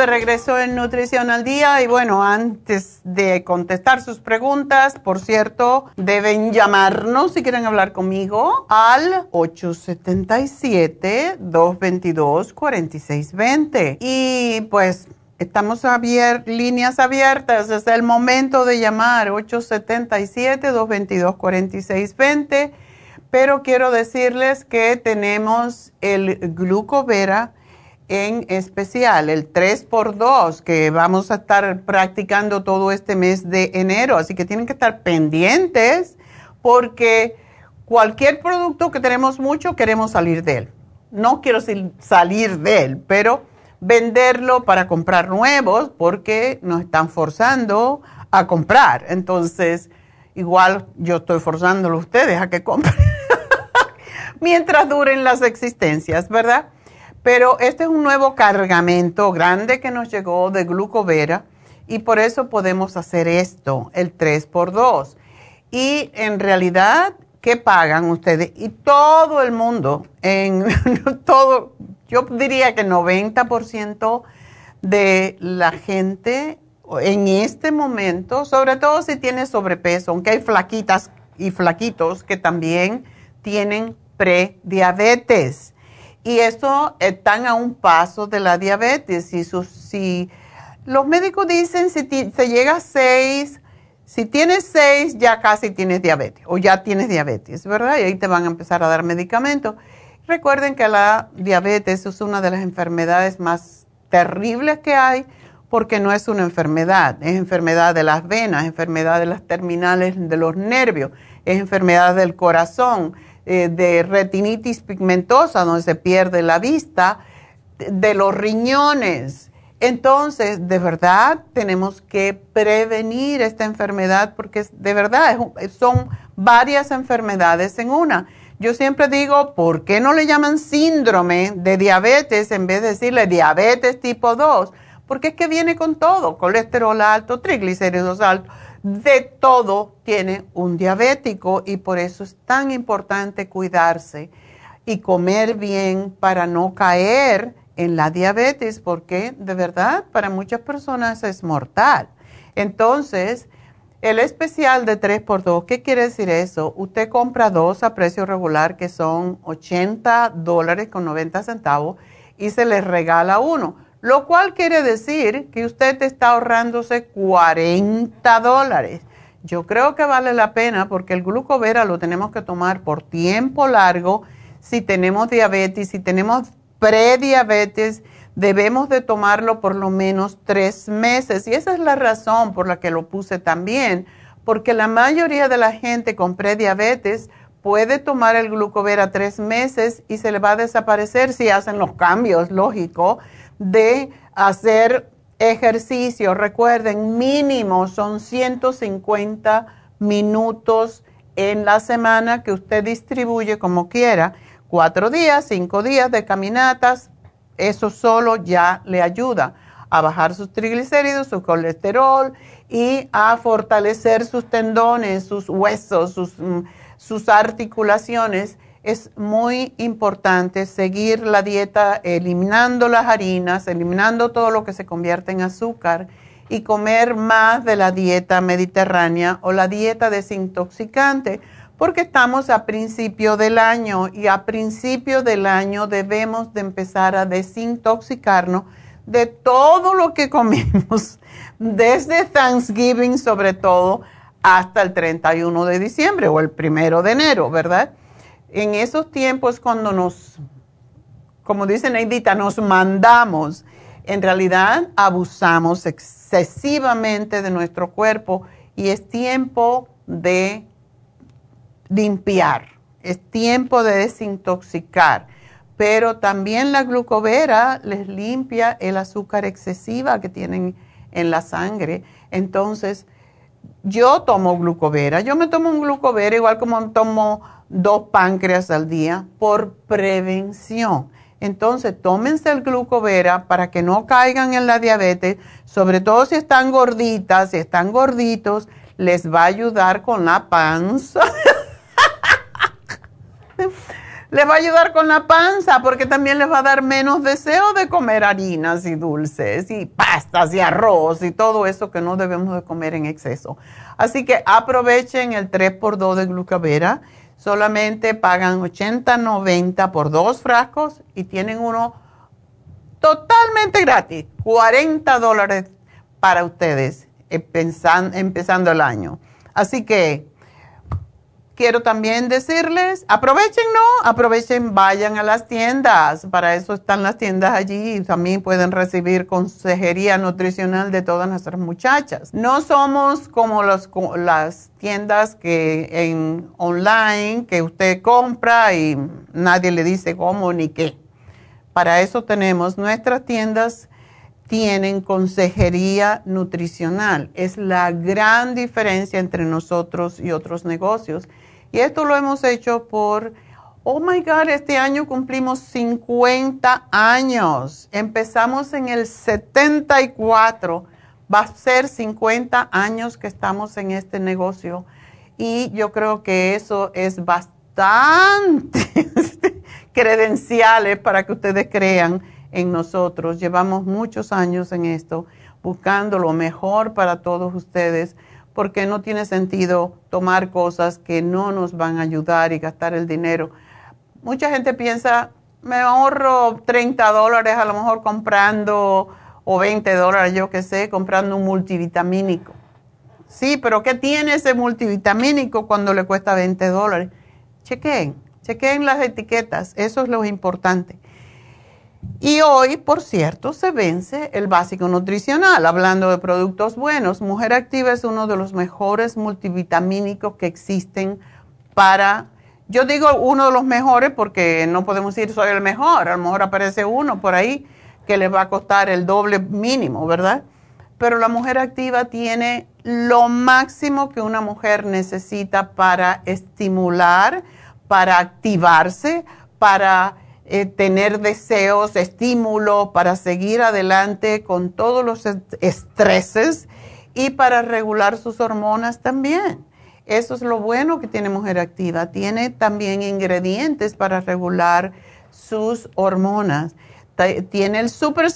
De regreso en Nutrición al Día y bueno, antes de contestar sus preguntas, por cierto, deben llamarnos si quieren hablar conmigo al 877-222-4620. Y pues estamos líneas abiertas, es el momento de llamar 877-222-4620. Pero quiero decirles que tenemos el glucovera en especial, el 3x2, que vamos a estar practicando todo este mes de enero. Así que tienen que estar pendientes porque cualquier producto que tenemos mucho, queremos salir de él. No quiero salir de él, pero venderlo para comprar nuevos porque nos están forzando a comprar. Entonces, igual yo estoy forzándolo a ustedes a que compren mientras duren las existencias, ¿verdad? Pero este es un nuevo cargamento grande que nos llegó de glucovera y por eso podemos hacer esto, el 3x2. Y en realidad, ¿qué pagan ustedes? Y todo el mundo, en todo, yo diría que 90% de la gente en este momento, sobre todo si tiene sobrepeso, aunque hay flaquitas y flaquitos que también tienen prediabetes. Y esto están a un paso de la diabetes. Si los médicos dicen si se llega a 6, si tienes 6 ya casi tienes diabetes o ya tienes diabetes, ¿verdad? Y ahí te van a empezar a dar medicamentos. Recuerden que la diabetes es una de las enfermedades más terribles que hay porque no es una enfermedad, es enfermedad de las venas, enfermedad de las terminales de los nervios, es enfermedad del corazón, eh, de retinitis pigmentosa, donde se pierde la vista, de los riñones. Entonces, de verdad, tenemos que prevenir esta enfermedad porque de verdad son varias enfermedades en una. Yo siempre digo, ¿por qué no le llaman síndrome de diabetes en vez de decirle diabetes tipo 2? porque es que viene con todo, colesterol alto, triglicéridos altos, de todo tiene un diabético y por eso es tan importante cuidarse y comer bien para no caer en la diabetes, porque de verdad para muchas personas es mortal. Entonces, el especial de 3x2, ¿qué quiere decir eso? Usted compra dos a precio regular que son 80 dólares con 90 centavos y se les regala uno lo cual quiere decir que usted está ahorrándose 40 dólares. Yo creo que vale la pena porque el glucovera lo tenemos que tomar por tiempo largo. Si tenemos diabetes, si tenemos prediabetes, debemos de tomarlo por lo menos tres meses. Y esa es la razón por la que lo puse también, porque la mayoría de la gente con prediabetes puede tomar el glucovera tres meses y se le va a desaparecer si hacen los cambios, lógico de hacer ejercicio. Recuerden, mínimo son 150 minutos en la semana que usted distribuye como quiera. Cuatro días, cinco días de caminatas, eso solo ya le ayuda a bajar sus triglicéridos, su colesterol y a fortalecer sus tendones, sus huesos, sus, mm, sus articulaciones es muy importante seguir la dieta eliminando las harinas, eliminando todo lo que se convierte en azúcar y comer más de la dieta mediterránea o la dieta desintoxicante, porque estamos a principio del año y a principio del año debemos de empezar a desintoxicarnos de todo lo que comemos, desde Thanksgiving sobre todo hasta el 31 de diciembre o el primero de enero, ¿verdad? En esos tiempos cuando nos, como dice Neidita, nos mandamos, en realidad abusamos excesivamente de nuestro cuerpo y es tiempo de limpiar, es tiempo de desintoxicar. Pero también la glucovera les limpia el azúcar excesiva que tienen en la sangre. Entonces, yo tomo glucovera, yo me tomo un glucovera igual como tomo dos páncreas al día por prevención. Entonces, tómense el glucovera para que no caigan en la diabetes, sobre todo si están gorditas, si están gorditos, les va a ayudar con la panza. les va a ayudar con la panza porque también les va a dar menos deseo de comer harinas y dulces y pastas y arroz y todo eso que no debemos de comer en exceso. Así que aprovechen el 3x2 de glucovera solamente pagan 80, 90 por dos frascos y tienen uno totalmente gratis, 40 dólares para ustedes empezando el año. Así que quiero también decirles, aprovechen, ¿no? Aprovechen, vayan a las tiendas. Para eso están las tiendas allí y también pueden recibir consejería nutricional de todas nuestras muchachas. No somos como las tiendas que en online que usted compra y nadie le dice cómo ni qué. Para eso tenemos nuestras tiendas tienen consejería nutricional. Es la gran diferencia entre nosotros y otros negocios y esto lo hemos hecho por, oh my God, este año cumplimos 50 años. Empezamos en el 74. Va a ser 50 años que estamos en este negocio. Y yo creo que eso es bastante credenciales para que ustedes crean en nosotros. Llevamos muchos años en esto, buscando lo mejor para todos ustedes porque no tiene sentido tomar cosas que no nos van a ayudar y gastar el dinero. Mucha gente piensa, me ahorro 30 dólares a lo mejor comprando, o 20 dólares, yo qué sé, comprando un multivitamínico. Sí, pero ¿qué tiene ese multivitamínico cuando le cuesta 20 dólares? Chequen, chequen las etiquetas, eso es lo importante. Y hoy, por cierto, se vence el básico nutricional. Hablando de productos buenos, Mujer Activa es uno de los mejores multivitamínicos que existen para, yo digo uno de los mejores porque no podemos decir soy el mejor, a lo mejor aparece uno por ahí que le va a costar el doble mínimo, ¿verdad? Pero la Mujer Activa tiene lo máximo que una mujer necesita para estimular, para activarse, para eh, tener deseos, estímulo para seguir adelante con todos los estreses y para regular sus hormonas también. Eso es lo bueno que tiene Mujer Activa. Tiene también ingredientes para regular sus hormonas. Tiene el Super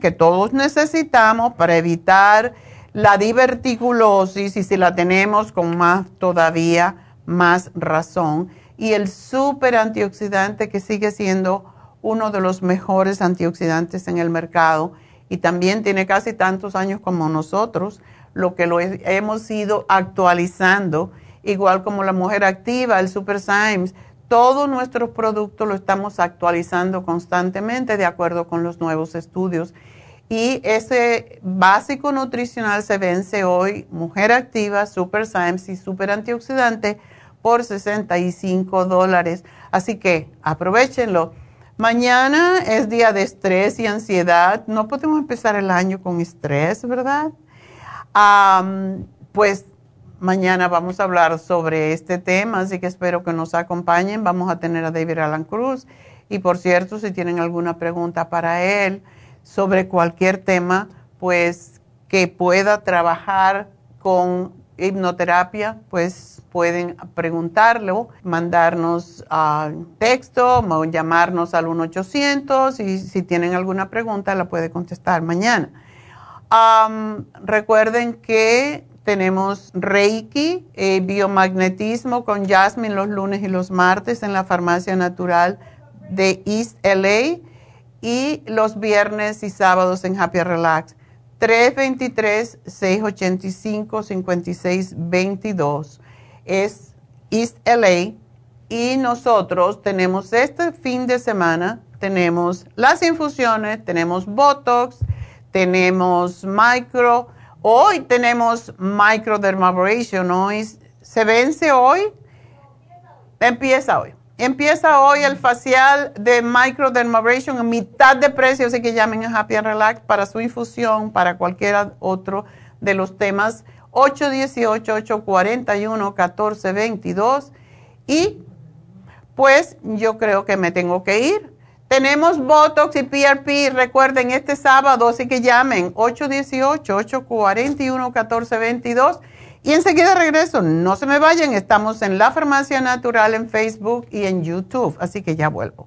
que todos necesitamos para evitar la diverticulosis y si la tenemos con más todavía más razón y el super antioxidante que sigue siendo uno de los mejores antioxidantes en el mercado y también tiene casi tantos años como nosotros, lo que lo hemos ido actualizando, igual como la mujer activa, el Super Symes, todos nuestros productos lo estamos actualizando constantemente de acuerdo con los nuevos estudios. Y ese básico nutricional se vence hoy, mujer activa, Super Symes y Super Antioxidante por 65 dólares. Así que aprovechenlo. Mañana es día de estrés y ansiedad. No podemos empezar el año con estrés, ¿verdad? pues mañana vamos a hablar sobre este tema, así que espero que nos acompañen. Vamos a tener a David Alan Cruz. Y por cierto, si tienen alguna pregunta para él sobre cualquier tema, pues que pueda trabajar con hipnoterapia, pues pueden preguntarlo, mandarnos uh, texto o llamarnos al 1-800 y si tienen alguna pregunta la puede contestar mañana. recuerden que tenemos Reiki, eh, biomagnetismo con Jasmine los lunes y los martes en la farmacia natural de East LA y los viernes y sábados en Happy Relax. 323-685-5622. Es East LA. Y nosotros tenemos este fin de semana, tenemos las infusiones, tenemos Botox, tenemos micro. Hoy tenemos microdermabrasion. Hoy se vence hoy. Empieza hoy. Empieza hoy el facial de microdermabrasion en mitad de precio, así que llamen a Happy and Relax para su infusión, para cualquier otro de los temas. 818-841-1422. Y pues yo creo que me tengo que ir. Tenemos Botox y PRP, recuerden, este sábado, así que llamen 818-841-1422 y enseguida regreso, no se me vayan, estamos en La Farmacia Natural en Facebook y en YouTube, así que ya vuelvo.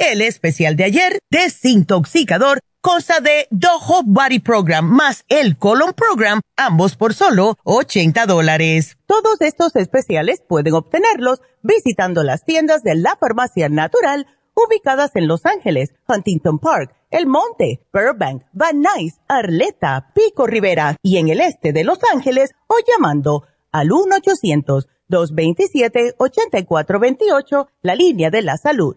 el especial de ayer, desintoxicador, cosa de Dojo Body Program más el Colon Program, ambos por solo 80 dólares. Todos estos especiales pueden obtenerlos visitando las tiendas de la Farmacia Natural ubicadas en Los Ángeles, Huntington Park, El Monte, Burbank, Van Nuys, Arleta, Pico Rivera y en el este de Los Ángeles o llamando al 1-800-227-8428, la línea de la salud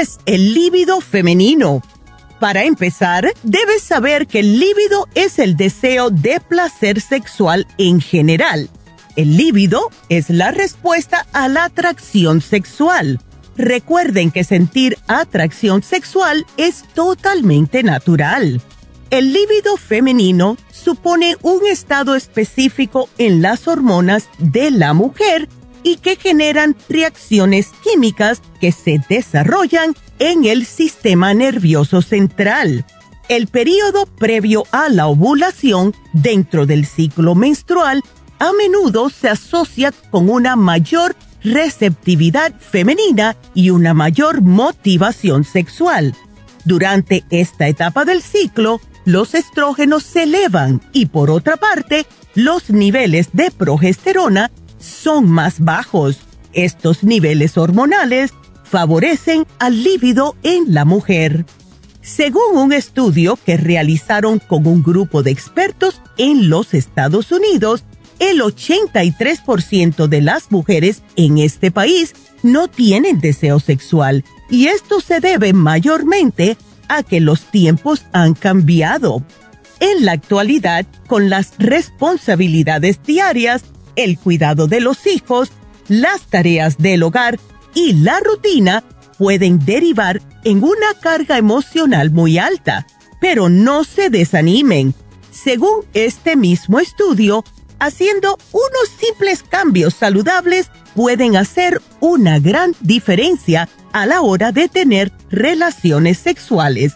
Es el líbido femenino? Para empezar, debes saber que el líbido es el deseo de placer sexual en general. El líbido es la respuesta a la atracción sexual. Recuerden que sentir atracción sexual es totalmente natural. El líbido femenino supone un estado específico en las hormonas de la mujer y que generan reacciones químicas que se desarrollan en el sistema nervioso central. El periodo previo a la ovulación dentro del ciclo menstrual a menudo se asocia con una mayor receptividad femenina y una mayor motivación sexual. Durante esta etapa del ciclo, los estrógenos se elevan y por otra parte, los niveles de progesterona son más bajos. Estos niveles hormonales favorecen al líbido en la mujer. Según un estudio que realizaron con un grupo de expertos en los Estados Unidos, el 83% de las mujeres en este país no tienen deseo sexual y esto se debe mayormente a que los tiempos han cambiado. En la actualidad, con las responsabilidades diarias, el cuidado de los hijos, las tareas del hogar y la rutina pueden derivar en una carga emocional muy alta. Pero no se desanimen. Según este mismo estudio, haciendo unos simples cambios saludables pueden hacer una gran diferencia a la hora de tener relaciones sexuales.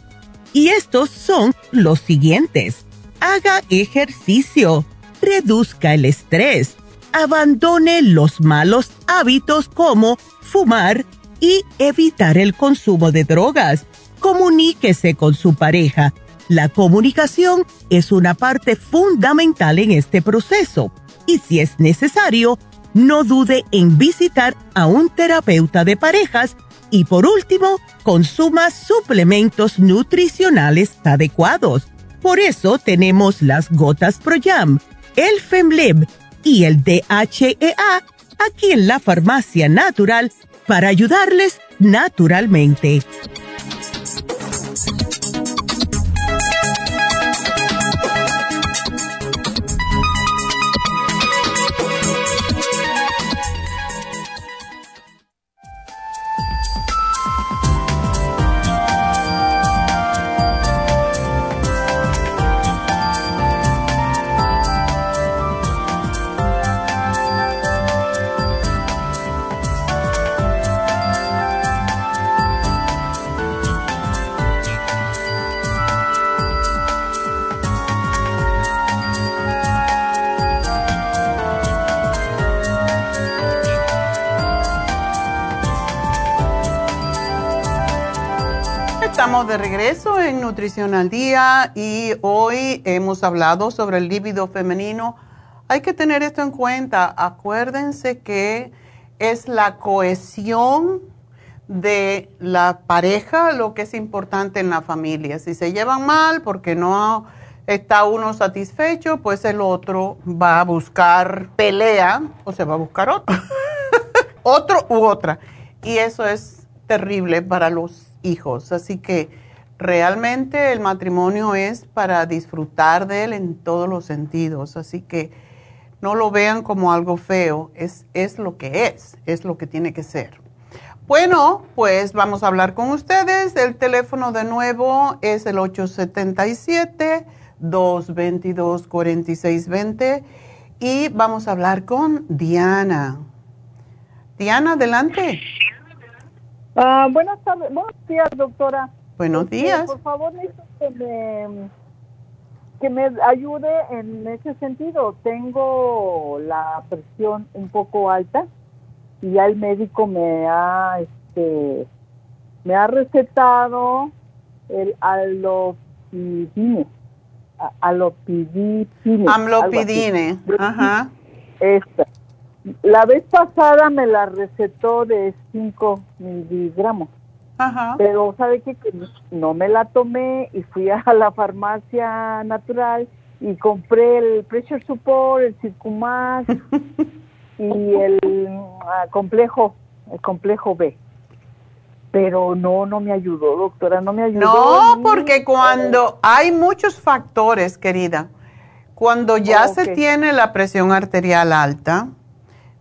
Y estos son los siguientes. Haga ejercicio, reduzca el estrés, abandone los malos hábitos como fumar y evitar el consumo de drogas. Comuníquese con su pareja. La comunicación es una parte fundamental en este proceso y si es necesario, no dude en visitar a un terapeuta de parejas y por último, consuma suplementos nutricionales adecuados. Por eso tenemos las gotas ProYam, el FemLib y el DHEA aquí en la farmacia natural para ayudarles naturalmente. De regreso en Nutrición al Día y hoy hemos hablado sobre el líbido femenino. Hay que tener esto en cuenta. Acuérdense que es la cohesión de la pareja lo que es importante en la familia. Si se llevan mal porque no está uno satisfecho, pues el otro va a buscar pelea o se va a buscar otro. otro u otra. Y eso es terrible para los hijos. Así que realmente el matrimonio es para disfrutar de él en todos los sentidos. Así que no lo vean como algo feo, es, es lo que es, es lo que tiene que ser. Bueno, pues vamos a hablar con ustedes. El teléfono de nuevo es el 877-222-4620 y vamos a hablar con Diana. Diana, adelante. Ah, buenas tardes, buenos días, doctora. Buenos este, días. por favor, necesito que me, que me ayude en ese sentido. Tengo la presión un poco alta y ya el médico me ha, este, me ha recetado el alopidine. Alopidine. Amlopidine. Ajá. Esta. La vez pasada me la recetó de 5 miligramos. Ajá. Pero sabe qué? que no me la tomé y fui a la farmacia natural y compré el pressure support, el circumax y el ah, complejo, el complejo B. Pero no, no me ayudó, doctora, no me ayudó. No, porque cuando hay muchos factores, querida, cuando ya se tiene la presión arterial alta,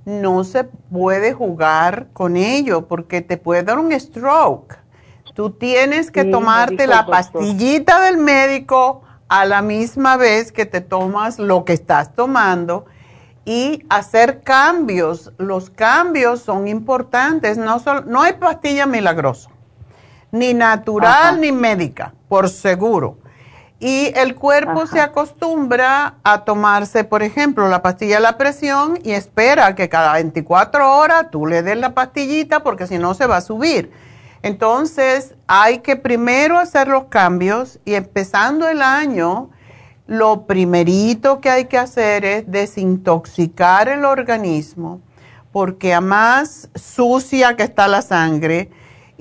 no se puede jugar con ello porque te puede dar un stroke. Tú tienes que tomarte la pastillita del médico a la misma vez que te tomas lo que estás tomando y hacer cambios. Los cambios son importantes. No, no hay pastilla milagrosa, ni natural ni médica, por seguro. Y el cuerpo se acostumbra a tomarse, por ejemplo, la pastilla de la presión y espera que cada 24 horas tú le des la pastillita porque si no se va a subir. Entonces hay que primero hacer los cambios y empezando el año, lo primerito que hay que hacer es desintoxicar el organismo porque a más sucia que está la sangre,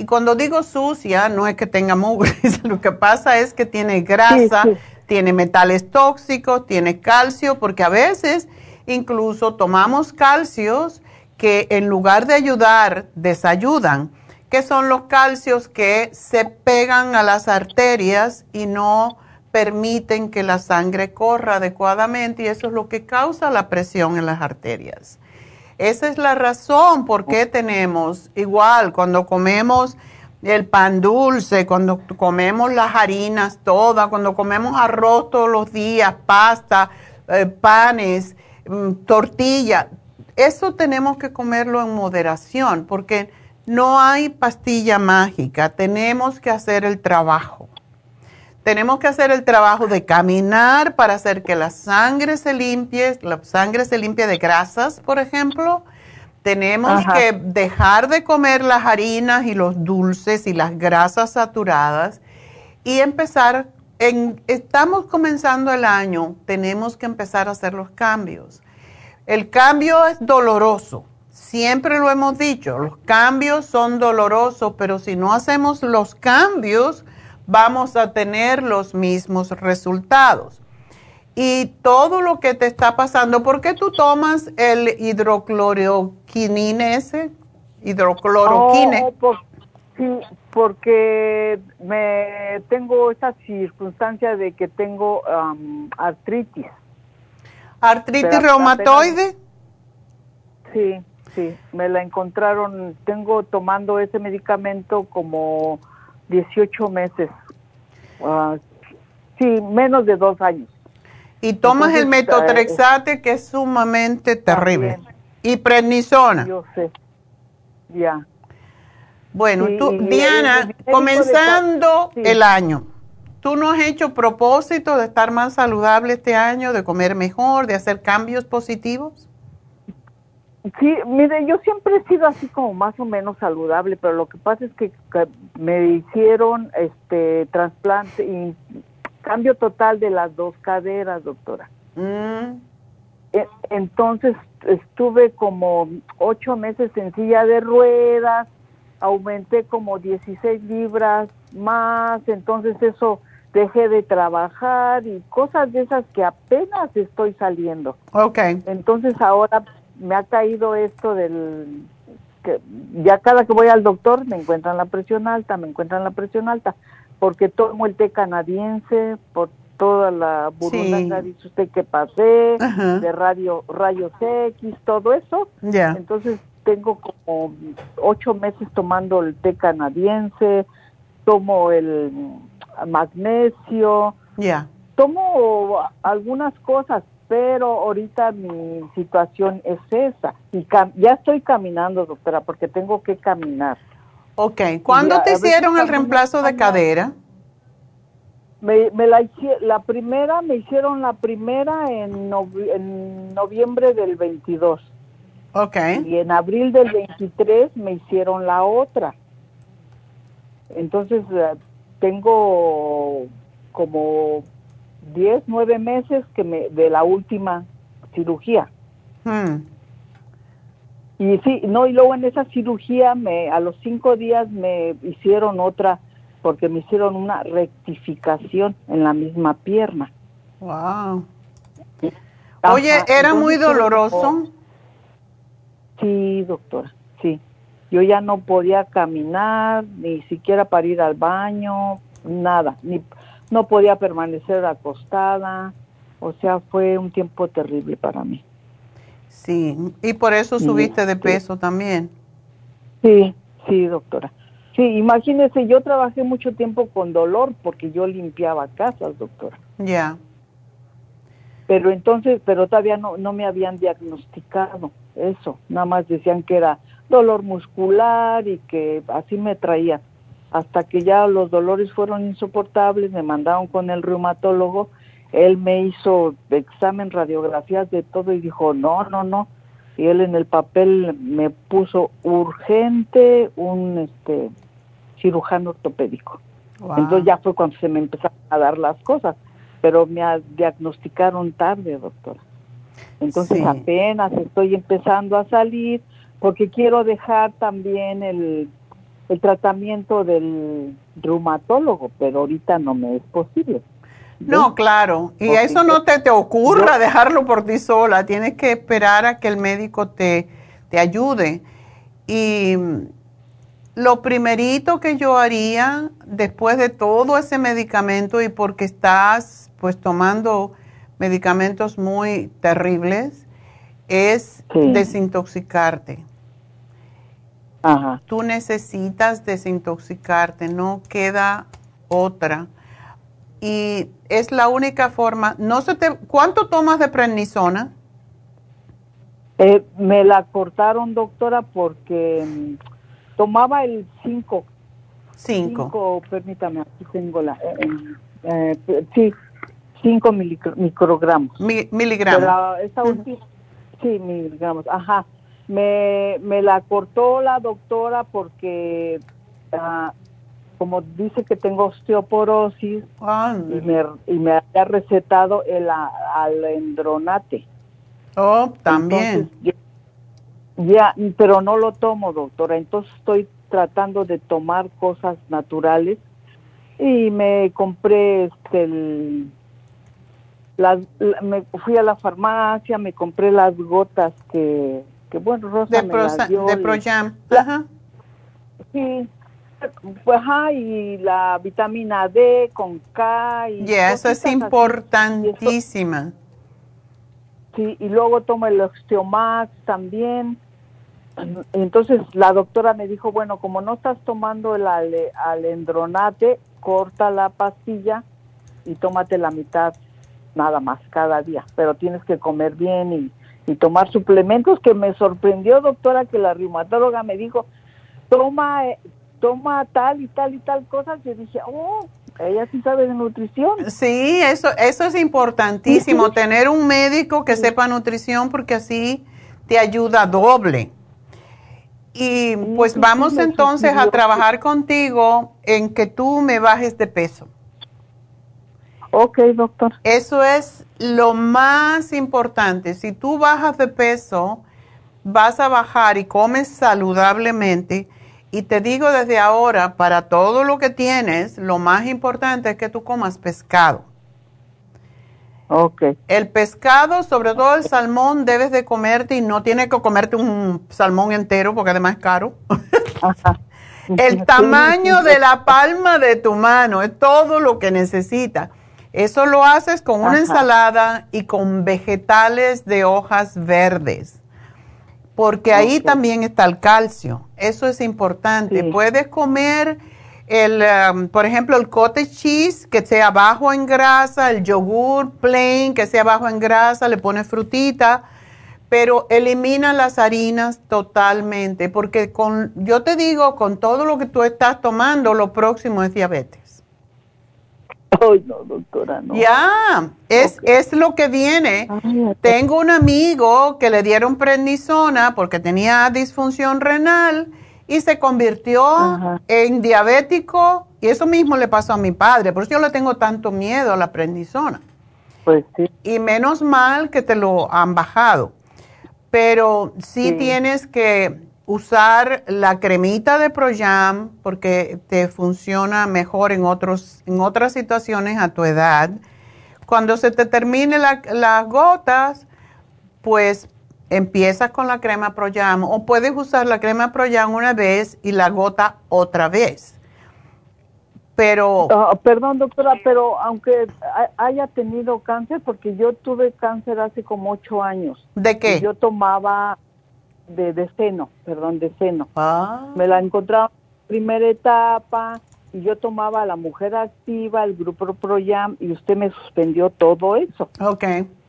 y cuando digo sucia, no es que tenga mugre, lo que pasa es que tiene grasa, tiene metales tóxicos, tiene calcio, porque a veces incluso tomamos calcios que en lugar de ayudar, desayudan, que son los calcios que se pegan a las arterias y no permiten que la sangre corra adecuadamente y eso es lo que causa la presión en las arterias. Esa es la razón por qué tenemos, igual, cuando comemos el pan dulce, cuando comemos las harinas todas, cuando comemos arroz todos los días, pasta, eh, panes, mm, tortilla, eso tenemos que comerlo en moderación porque no hay pastilla mágica, tenemos que hacer el trabajo. Tenemos que hacer el trabajo de caminar para hacer que la sangre se limpie, la sangre se limpie de grasas, por ejemplo. Tenemos que dejar de comer las harinas y los dulces y las grasas saturadas y empezar, en, estamos comenzando el año, tenemos que empezar a hacer los cambios. El cambio es doloroso, siempre lo hemos dicho, los cambios son dolorosos, pero si no hacemos los cambios, vamos a tener los mismos resultados. Y todo lo que te está pasando, ¿por qué tú tomas el hidrocloroquinine ese? Hidrocloroquine. Oh, sí, porque me tengo esa circunstancia de que tengo um, artritis. ¿Artritis reumatoide? Sí, sí, me la encontraron, tengo tomando ese medicamento como 18 meses. Ah, sí, menos de dos años. Y tomas el metotrexate, que es sumamente terrible. Y prednisona. Yo sé. Ya. Bueno, tú, Diana, comenzando el año, ¿tú no has hecho propósito de estar más saludable este año, de comer mejor, de hacer cambios positivos? Sí, mire, yo siempre he sido así como más o menos saludable, pero lo que pasa es que, me hicieron este trasplante y cambio total de las dos caderas, doctora. Mm. E, entonces estuve como ocho meses en silla de ruedas aumenté como 16 libras más, entonces eso dejé de trabajar y cosas de esas que apenas estoy saliendo. Ok. Entonces ahora me ha caído esto del que ya cada que voy al doctor me encuentran la presión alta, me encuentran la presión alta, porque tomo el té canadiense, por toda la burundanga, dice usted que pasé, de radio, rayos X, todo eso. Entonces tengo como ocho meses tomando el té canadiense, tomo el magnesio, tomo algunas cosas, pero ahorita mi situación es esa. Y ya estoy caminando, doctora, porque tengo que caminar. Ok, ¿cuándo te hicieron el reemplazo de cadera? Me, la, la primera, me hicieron la primera en, en noviembre del 22. Ok. Y en abril del 23 me hicieron la otra. Entonces, eh, tengo como 10, 9 meses que me, de la última cirugía. Hmm. Y sí, no, y luego en esa cirugía me, a los cinco días me hicieron otra, porque me hicieron una rectificación en la misma pierna. Wow. Oye, ¿era muy doloroso? Sí, doctora, sí. Yo ya no podía caminar, ni siquiera para ir al baño, nada, ni no podía permanecer acostada, o sea, fue un tiempo terrible para mí. Sí, y por eso subiste de peso también. Sí, sí, doctora. Sí, imagínese, yo trabajé mucho tiempo con dolor porque yo limpiaba casas, doctora. Ya. Pero entonces, pero todavía no, no me habían diagnosticado eso, nada más decían que era dolor muscular y que así me traía. Hasta que ya los dolores fueron insoportables, me mandaron con el reumatólogo, él me hizo examen, radiografías de todo y dijo, no, no, no. Y él en el papel me puso urgente un este cirujano ortopédico. Entonces ya fue cuando se me empezaron a dar las cosas, pero me diagnosticaron tarde, doctora. Entonces apenas estoy empezando a salir, porque quiero dejar también el, el tratamiento del reumatólogo, pero ahorita no me es posible. No, claro, y eso no te, te ocurra dejarlo por ti sola, tienes que esperar a que el médico te, te ayude. Y lo primerito que yo haría después de todo ese medicamento y porque estás pues tomando medicamentos muy terribles es desintoxicarte. Tú necesitas desintoxicarte, no queda otra. Y es la única forma. No se te, ¿Cuánto tomas de prednisona? Eh, me la cortaron, doctora, porque mm, tomaba el 5. 5. permítame, aquí tengo la. Eh, eh, sí, 5 microgramos. miligramos. sí, miligramos, ajá me, me la cortó la doctora porque, ah, como dice que tengo osteoporosis, y, me, y me había recetado el alendronate. Oh, también. ya, pero no lo tomo, doctora. Entonces estoy tratando de tomar cosas naturales y me compré este las, me fui a la farmacia, me compré las gotas que que bueno, Rosa de, me de Projam. Ajá. Sí, ajá, y la vitamina D con K. Y eso es importantísima. sí, y luego tomo el Osteomax también. Entonces la doctora me dijo, bueno, como no estás tomando el alendronate, corta la pastilla y tómate la mitad nada más cada día, pero tienes que comer bien y y tomar suplementos que me sorprendió, doctora, que la reumatóloga me dijo, toma, eh, toma tal y tal y tal cosas. Yo dije, oh, ella sí sabe de nutrición. Sí, eso, eso es importantísimo, tener un médico que sepa nutrición porque así te ayuda doble. Y pues vamos entonces a trabajar contigo en que tú me bajes de peso. Ok, doctor. Eso es lo más importante. Si tú bajas de peso, vas a bajar y comes saludablemente Y te digo desde ahora, para todo lo que tienes, lo más importante es que tú comas pescado. Ok. El pescado, sobre todo el salmón, debes de comerte y no tienes que comerte un salmón entero porque además es caro. el tamaño de la palma de tu mano es todo lo que necesitas. Eso lo haces con una ensalada y con vegetales de hojas verdes, porque ahí también está el calcio. Eso es importante. Puedes comer el, um, por ejemplo, el cottage cheese que sea bajo en grasa, el yogur plain que sea bajo en grasa, le pones frutita, pero elimina las harinas totalmente, porque con, yo te digo, con todo lo que tú estás tomando, lo próximo es diabetes. Ay, no, doctora, no. Ya, es, es lo que viene. Tengo un amigo que le dieron prednisona porque tenía disfunción renal y se convirtió en diabético y eso mismo le pasó a mi padre. Por eso yo le tengo tanto miedo a la prednisona. Pues sí. Y menos mal que te lo han bajado. Pero sí. tienes que usar la cremita de Proyam porque te funciona mejor en, otros, en otras situaciones a tu edad. Cuando se te termine las gotas, pues empiezas con la crema Proyam o puedes usar la crema Proyam una vez y la gota otra vez. Pero... Ah, perdón, doctora, pero aunque haya tenido cáncer, porque yo tuve cáncer hace como ocho años. ¿De qué? Yo tomaba de, de seno, perdón, de seno. Ah. Me la encontraba en primera etapa y yo tomaba la mujer activa, el grupo Proyam y usted me suspendió todo eso. Ok.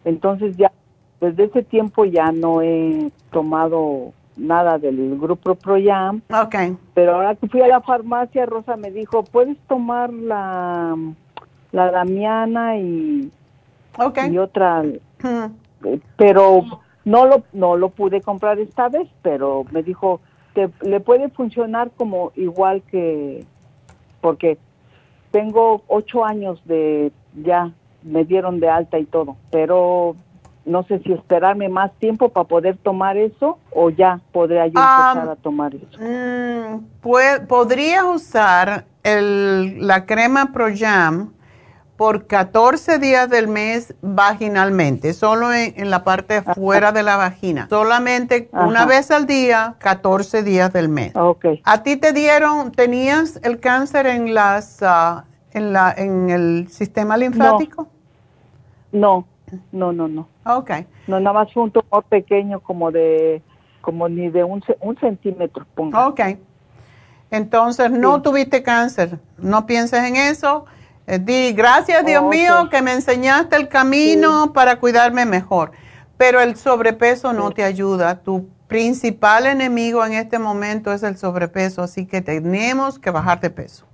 Entonces ya, desde ese tiempo ya no he tomado nada del grupo Proyam. Ok. Pero ahora que fui a la farmacia, Rosa me dijo, puedes tomar la, la Damiana y, okay. y otra, pero no lo, no lo pude comprar esta vez, pero me dijo, que le puede funcionar como igual que, porque tengo ocho años de, ya me dieron de alta y todo, pero no sé si esperarme más tiempo para poder tomar eso o ya podría yo empezar a tomar eso. Mm, podría usar el, la crema ProJam por 14 días del mes vaginalmente, solo en, la parte fuera de la vagina. Solamente una vez al día, 14 días del mes. Okay. ¿A ti te dieron, tenías el cáncer en las, ah, en la, en el sistema linfático? No, no, no, no. Ok. No, nada más fue un tumor pequeño como de, como ni de un, un centímetro. Ponga. Ok. Entonces, no tuviste cáncer. No pienses en eso di, gracias Dios mío que me enseñaste el camino para cuidarme mejor. Pero el sobrepeso no te ayuda. Tu principal enemigo en este momento es el sobrepeso, así que tenemos que bajar de peso.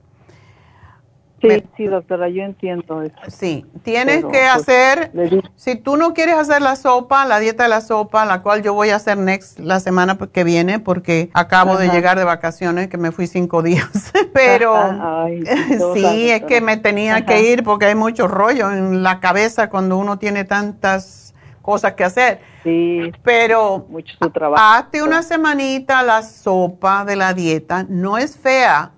Sí, sí, doctora, yo entiendo eso. Sí, tienes que pues, hacer, si tú no quieres hacer la sopa, la dieta de la sopa, la cual yo voy a hacer next la semana que viene porque acabo de llegar de vacaciones, que me fui cinco días, pero sí, es que me tenía que ir porque hay mucho rollo en la cabeza cuando uno tiene tantas cosas que hacer. Sí, pero mucho trabajo. hazte una semanita la sopa de la dieta, no es fea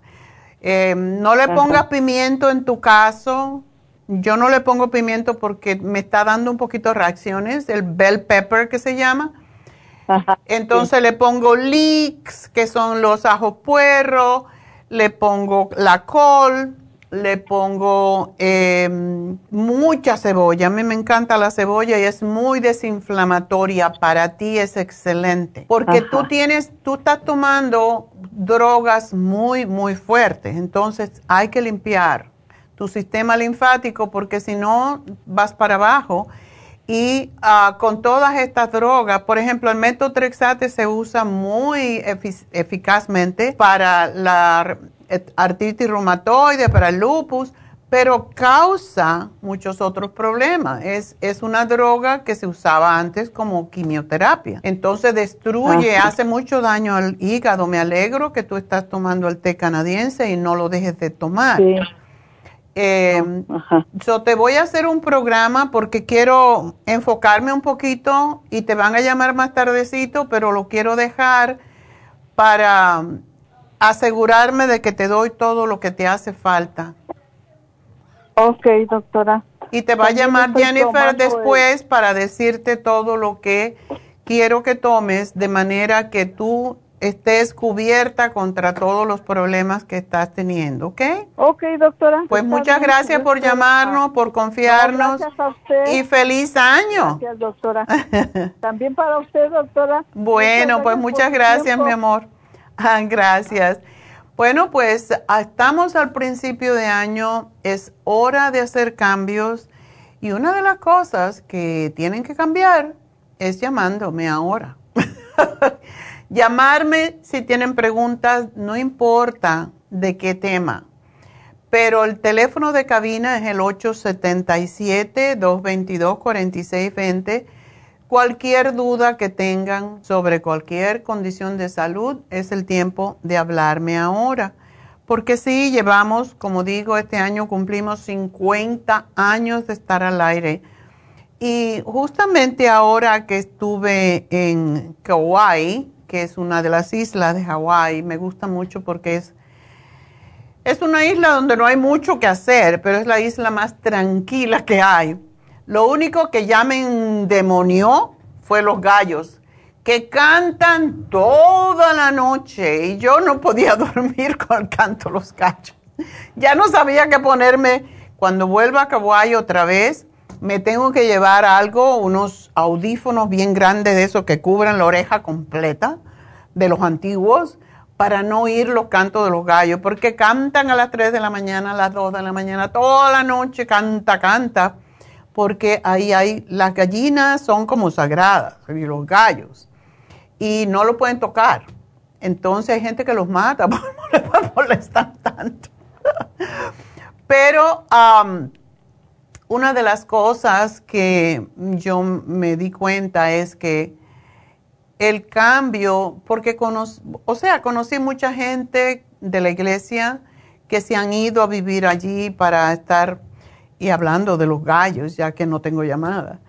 eh, no le pongas pimiento en tu caso. Yo no le pongo pimiento porque me está dando un poquito de reacciones, el bell pepper que se llama. Entonces le pongo leeks, que son los ajos puerros, le pongo la col, le pongo em, mucha cebolla. A mí me encanta la cebolla y es muy desinflamatoria. Para ti es excelente. Porque tú tienes, tú estás tomando drogas muy, muy fuertes. Entonces hay que limpiar tu sistema linfático porque si no vas para abajo. Y ah, con todas estas drogas, por ejemplo, el metotrexate se usa muy eficazmente para la artritis reumatoide, para el lupus, pero causa muchos otros problemas. Es, es una droga que se usaba antes como quimioterapia. Entonces destruye, ah, hace mucho daño al hígado. Me alegro que tú estás tomando el té canadiense y no lo dejes de tomar. Sí. Eh, te voy a hacer un programa porque quiero enfocarme un poquito y te van a llamar más tardecito, pero lo quiero dejar para asegurarme de que te doy todo lo que te hace falta. Ok, doctora. Y te va a llamar Jennifer después para decirte todo lo que quiero que tomes de manera que tú estés cubierta contra todos los problemas que estás teniendo, ¿ok? Ok, doctora. Pues muchas gracias por llamarnos, por confiarnos. gracias a usted. Y feliz año. Gracias, doctora. También para usted, doctora. Bueno, pues muchas gracias, mi amor. Gracias. Bueno, pues ah, estamos al principio de año, es hora de hacer cambios y una de las cosas que tienen que cambiar es llamándome ahora. Llamarme si tienen preguntas, no importa de qué tema. Pero el teléfono de cabina es el 877-222-4620. Cualquier duda que tengan sobre cualquier condición de salud es el tiempo de hablarme ahora. Porque sí, llevamos, como digo, este año cumplimos 50 años de estar al aire. Y justamente ahora que estuve en Kauai, que es una de las islas de Hawái. Me gusta mucho porque es, es una isla donde no hay mucho que hacer, pero es la isla más tranquila que hay. Lo único que ya me endemonió fue los gallos, que cantan toda la noche y yo no podía dormir con el canto de los gallos. Ya no sabía qué ponerme. Cuando vuelva a Hawái otra vez, me tengo que llevar algo, unos audífonos bien grandes de esos que cubran la oreja completa de los antiguos para no oír los cantos de los gallos, porque cantan a las 3 de la mañana, a las 2 de la mañana, toda la noche canta, canta, porque ahí hay, las gallinas son como sagradas, y los gallos, y no lo pueden tocar. Entonces hay gente que los mata, no les molestar tanto. Pero una de las cosas que yo me di cuenta es que el cambio, porque o sea, conocí mucha gente de la iglesia que se han ido a vivir allí para estar, y hablando de los gallos, ya que no tengo llamada,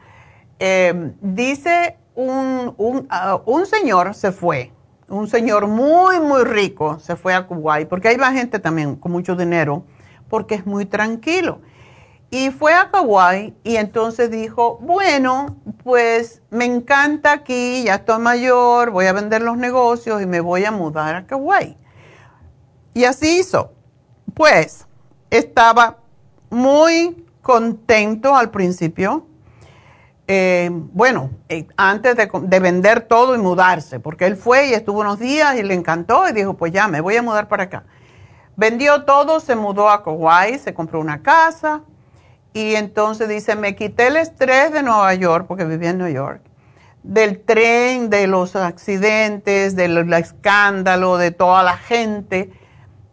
em, dice un, un, ah, un, señor se fue, un señor muy, muy rico se fue a Kuwait, porque ahí va gente también con mucho dinero, porque es muy tranquilo. Y fue a Hawái y entonces dijo, bueno, pues me encanta aquí, ya estoy mayor, voy a vender los negocios y me voy a mudar a Hawái. Y así hizo. Pues estaba muy contento al principio. Eh, bueno, eh, antes de, de, vender todo y mudarse, porque él fue y estuvo unos días y le encantó y dijo, pues ya, me voy a mudar para acá. Vendió todo, se mudó a Kauai, se compró una casa y entonces dice, me quité el estrés de Nueva York, porque vivía en Nueva York, del tren, de los accidentes, del escándalo, de toda la gente.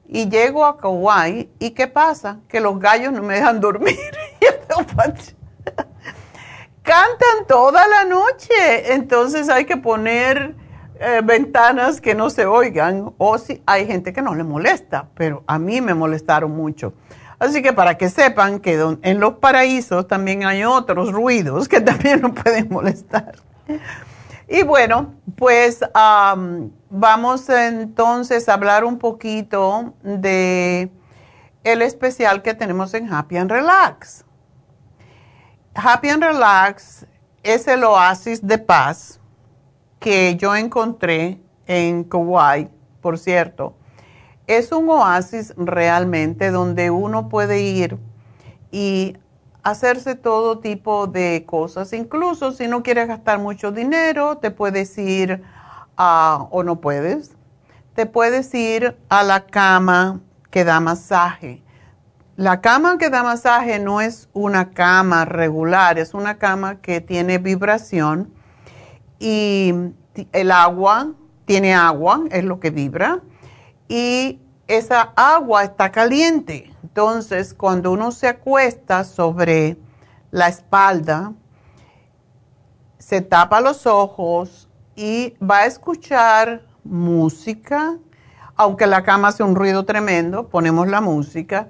Y llego a Kauai y ¿qué pasa? Que los gallos no me dejan dormir. Cantan toda la noche. Entonces hay que poner eh, ventanas que no se oigan. O si hay gente que no le molesta, pero a mí me molestaron mucho. Así que para que sepan que en los paraísos también hay otros ruidos que también nos pueden molestar. Y bueno, pues vamos entonces a hablar un poquito de el especial que tenemos en Happy and Relax. Happy and Relax es el oasis de paz que yo encontré en Kauai, por cierto es un oasis realmente donde uno puede ir y hacerse todo tipo de cosas. Incluso si no quieres gastar mucho dinero, te puedes ir a, o no puedes, te puedes ir a la cama que da masaje. La cama que da masaje no es una cama regular, es una cama que tiene vibración y el agua, tiene agua, es lo que vibra y esa agua está caliente. Entonces, cuando uno se acuesta sobre la espalda, se tapa los ojos y va a escuchar música, aunque la cama hace un ruido tremendo, ponemos la música.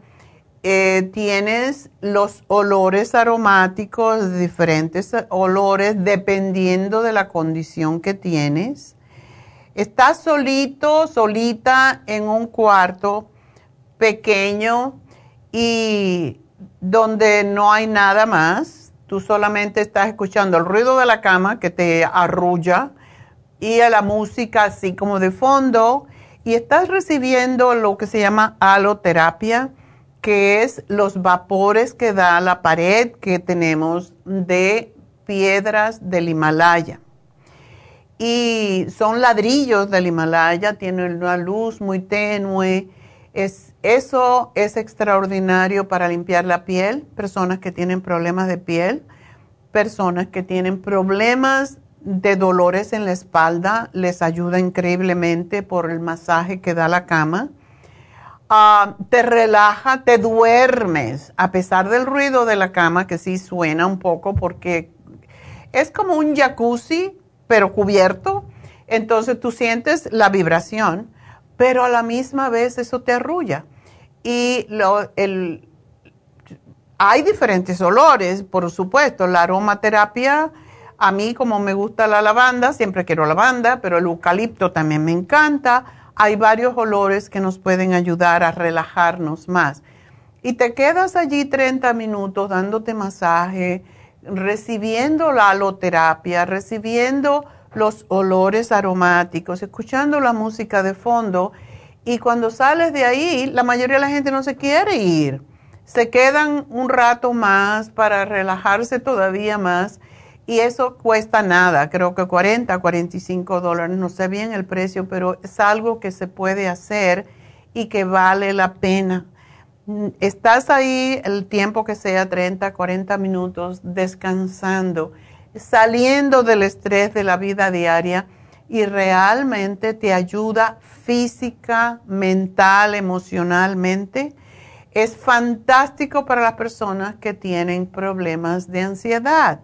Eh, tienes los olores aromáticos, diferentes olores, dependiendo de la condición que tienes estás solito, solita en un cuarto pequeño y donde no hay nada más, tú solamente estás escuchando el ruido de la cama que te arrulla y a la música así como de fondo y estás recibiendo lo que se llama aloterapia, que es los vapores que da la pared que tenemos de piedras del Himalaya. Y son ladrillos del Himalaya, tienen una luz muy tenue. Es, eso es extraordinario para limpiar la piel, personas que tienen problemas de piel, personas que tienen problemas de dolores en la espalda, les ayuda increíblemente por el masaje que da la cama. Ah, te relaja, te duermes, a pesar del ruido de la cama, que sí suena un poco porque es como un jacuzzi, pero cubierto. Entonces tú sientes la vibración, pero a la misma vez eso te arrulla. Y lo, el, hay diferentes olores, por supuesto. La aromaterapia a mí, como me gusta la lavanda, siempre quiero lavanda, pero el eucalipto también me encanta. Hay varios olores que nos pueden ayudar a relajarnos más. Y te quedas allí 30 minutos dándote masaje, recibiendo la aloterapia, recibiendo los olores aromáticos, escuchando la música de fondo. Y cuando sales de ahí, la mayoría de la gente no se quiere ir. Se quedan un rato más para relajarse todavía más y eso cuesta nada, creo que 40, 45 dólares, no sé bien el precio, pero es algo que se puede hacer y que vale la pena. Estás ahí el tiempo que sea, 30, 40 minutos, descansando, saliendo del estrés de la vida diaria y realmente te ayuda física, mental, emocionalmente. Es fantástico para las personas que tienen problemas de ansiedad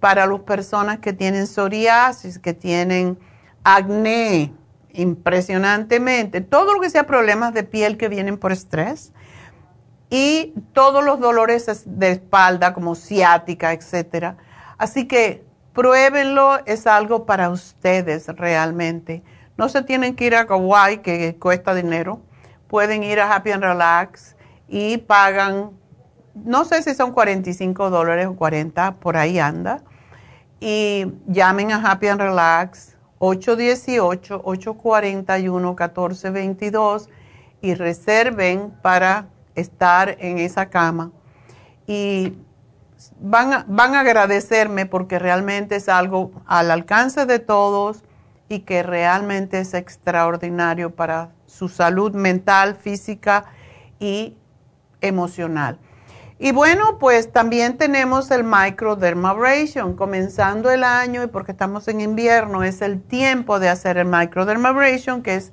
para las personas que tienen psoriasis, que tienen acné, impresionantemente, todo lo que sea problemas de piel que vienen por estrés y todos los dolores de espalda como ciática, etcétera. Así que pruébenlo, es algo para ustedes realmente. No se tienen que ir a Kauai, que cuesta dinero. Pueden ir a Happy and Relax y pagan, no sé si son 45 dólares o 40, por ahí anda y llamen a Happy and Relax 818-841-1422 y reserven para estar en esa cama. Y van a, van agradecerme porque realmente es algo al alcance de todos y que realmente es extraordinario para su salud mental, física y emocional. Y bueno, pues también tenemos el microdermabrasion, comenzando el año y porque estamos en invierno, es el tiempo de hacer el microdermabrasion, que es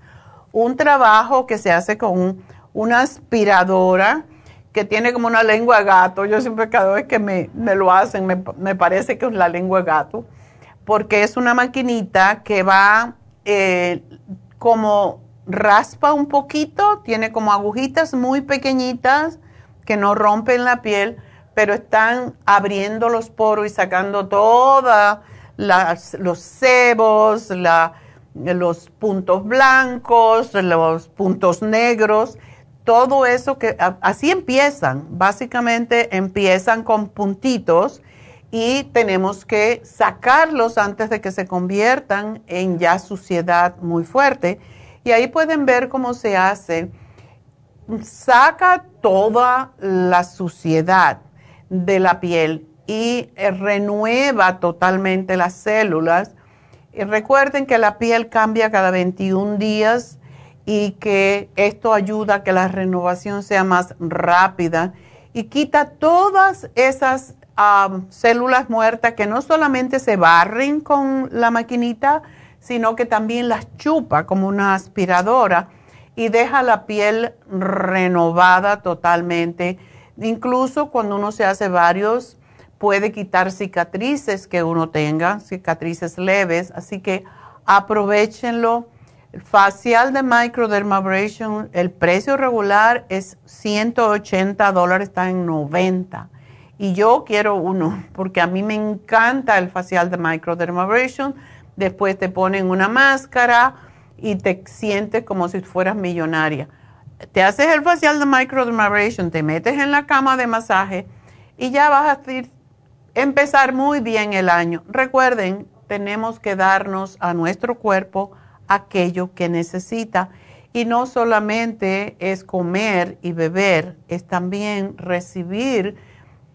un trabajo que se hace con una aspiradora que tiene como una lengua de gato. Yo siempre cada vez que me, lo hacen me, parece que es la lengua de gato, porque es una maquinita que va eh, como raspa un poquito, tiene como agujitas muy pequeñitas que no rompen la piel, pero están abriendo los poros y sacando todos los sebos, los puntos blancos, los puntos negros, todo eso que así empiezan. Básicamente empiezan con puntitos y tenemos que sacarlos antes de que se conviertan en ya suciedad muy fuerte. Y ahí pueden ver cómo se hace saca toda la suciedad de la piel y eh, renueva totalmente las células. Y recuerden que la piel cambia cada 21 días y que esto ayuda a que la renovación sea más rápida y quita todas esas células muertas que no solamente se barren con la maquinita, sino que también las chupa como una aspiradora y deja la piel renovada totalmente. Incluso cuando uno se hace varios, puede quitar cicatrices que uno tenga, cicatrices leves. Así que aprovechenlo. Facial de microdermabrasion, el precio regular es 180 dólares, está en 90. Y yo quiero uno, porque a mí me encanta el facial de microdermabrasion. Después te ponen una máscara y te sientes como si fueras millonaria. Te haces el facial de microdermabrasion, te metes en la cama de masaje y ya vas a empezar muy bien el año. Recuerden, tenemos que darnos a nuestro cuerpo aquello que necesita. Y no solamente es comer y beber, es también recibir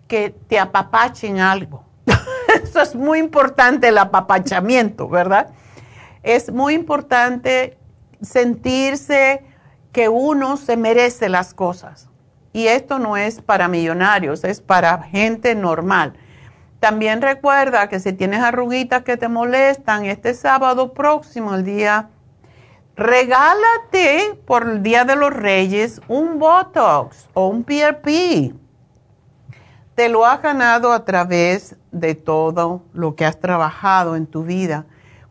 que te apapachen algo. Eso es muy importante, el apapachamiento, ¿verdad? Es muy importante sentirse que uno se merece las cosas. Y esto no es para millonarios, es para gente normal. También recuerda que si tienes arruguitas que te molestan, este sábado próximo, el día, regálate por el Día de los Reyes un Botox o un PRP. Te lo has ganado a través de todo lo que has trabajado en tu vida.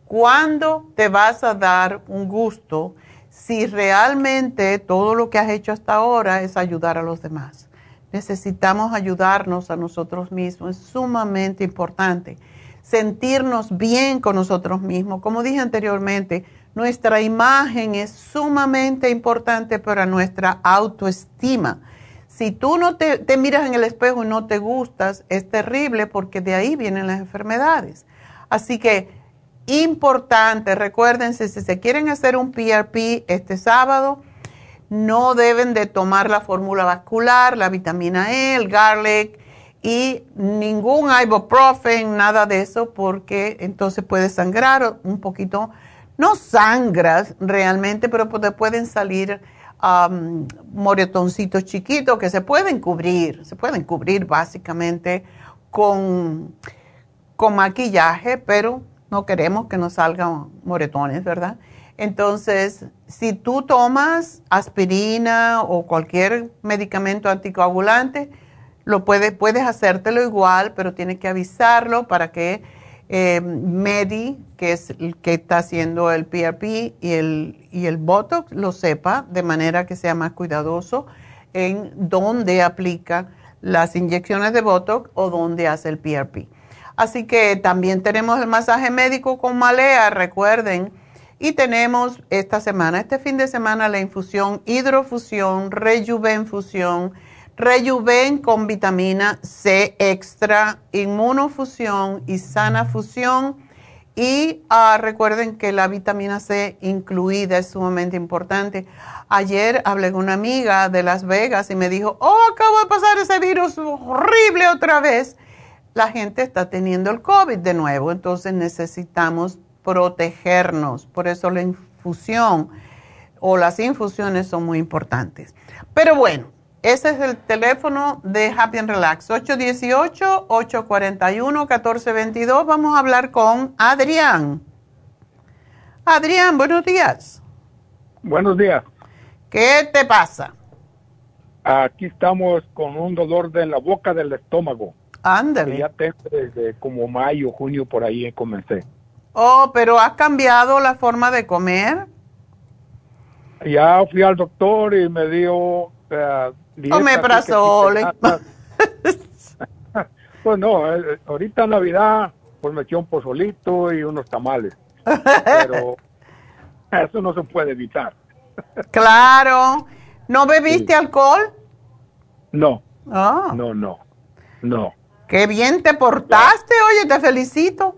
¿Cuándo te vas a dar un gusto si realmente todo lo que has hecho hasta ahora es ayudar a los demás? Necesitamos ayudarnos a nosotros mismos, es sumamente importante. Sentirnos bien con nosotros mismos. Como dije anteriormente, nuestra imagen es sumamente importante para nuestra autoestima. Si tú no te, miras en el espejo y no te gustas, es terrible porque de ahí vienen las enfermedades. Así que importante, recuérdense, si se quieren hacer un PRP este sábado, no deben de tomar la fórmula vascular, la vitamina E, el garlic y ningún ibuprofen, nada de eso, porque entonces puede sangrar un poquito. No sangras realmente, pero te pueden salir um, moretoncitos chiquitos que se pueden cubrir, se pueden cubrir básicamente con, con maquillaje, pero no queremos que nos salgan moretones, ¿verdad? Entonces, si tú tomas aspirina o cualquier medicamento anticoagulante, lo puedes hacértelo igual, pero tienes que avisarlo para que eh, Medi, que es el que está haciendo el PRP y el, y el Botox, lo sepa, de manera que sea más cuidadoso en dónde aplica las inyecciones de Botox o dónde hace el PRP. Así que también tenemos el masaje médico con malea, recuerden y tenemos esta semana, este fin de semana, la infusión hidrofusión, rejuvenfusión, rejuven con vitamina C extra, inmunofusión y sana fusión. Y ah, recuerden que la vitamina C incluida es sumamente importante. Ayer hablé con una amiga de Las Vegas y me dijo, oh, acabo de pasar ese virus horrible otra vez. La gente está teniendo el COVID de nuevo, entonces necesitamos protegernos. Por eso la infusión o las infusiones son muy importantes. Pero bueno, ese es el teléfono de Happy and Relax, 818-841-1422. Vamos a hablar con Adrián. Adrián, buenos días. Buenos días. ¿Qué te pasa? Aquí estamos con un dolor de la boca del estómago. Ándale. Ya tengo desde como mayo, junio, por ahí comencé. Oh, pero ¿has cambiado la forma de comer? Ya fui al doctor y me dio... Uh, Omeprazol. pues no, eh, ahorita en Navidad pues me eché un pozolito y unos tamales. Pero eso no se puede evitar. claro. ¿No bebiste alcohol? No. Ah. No, no. No. Qué bien te portaste, oye, te felicito.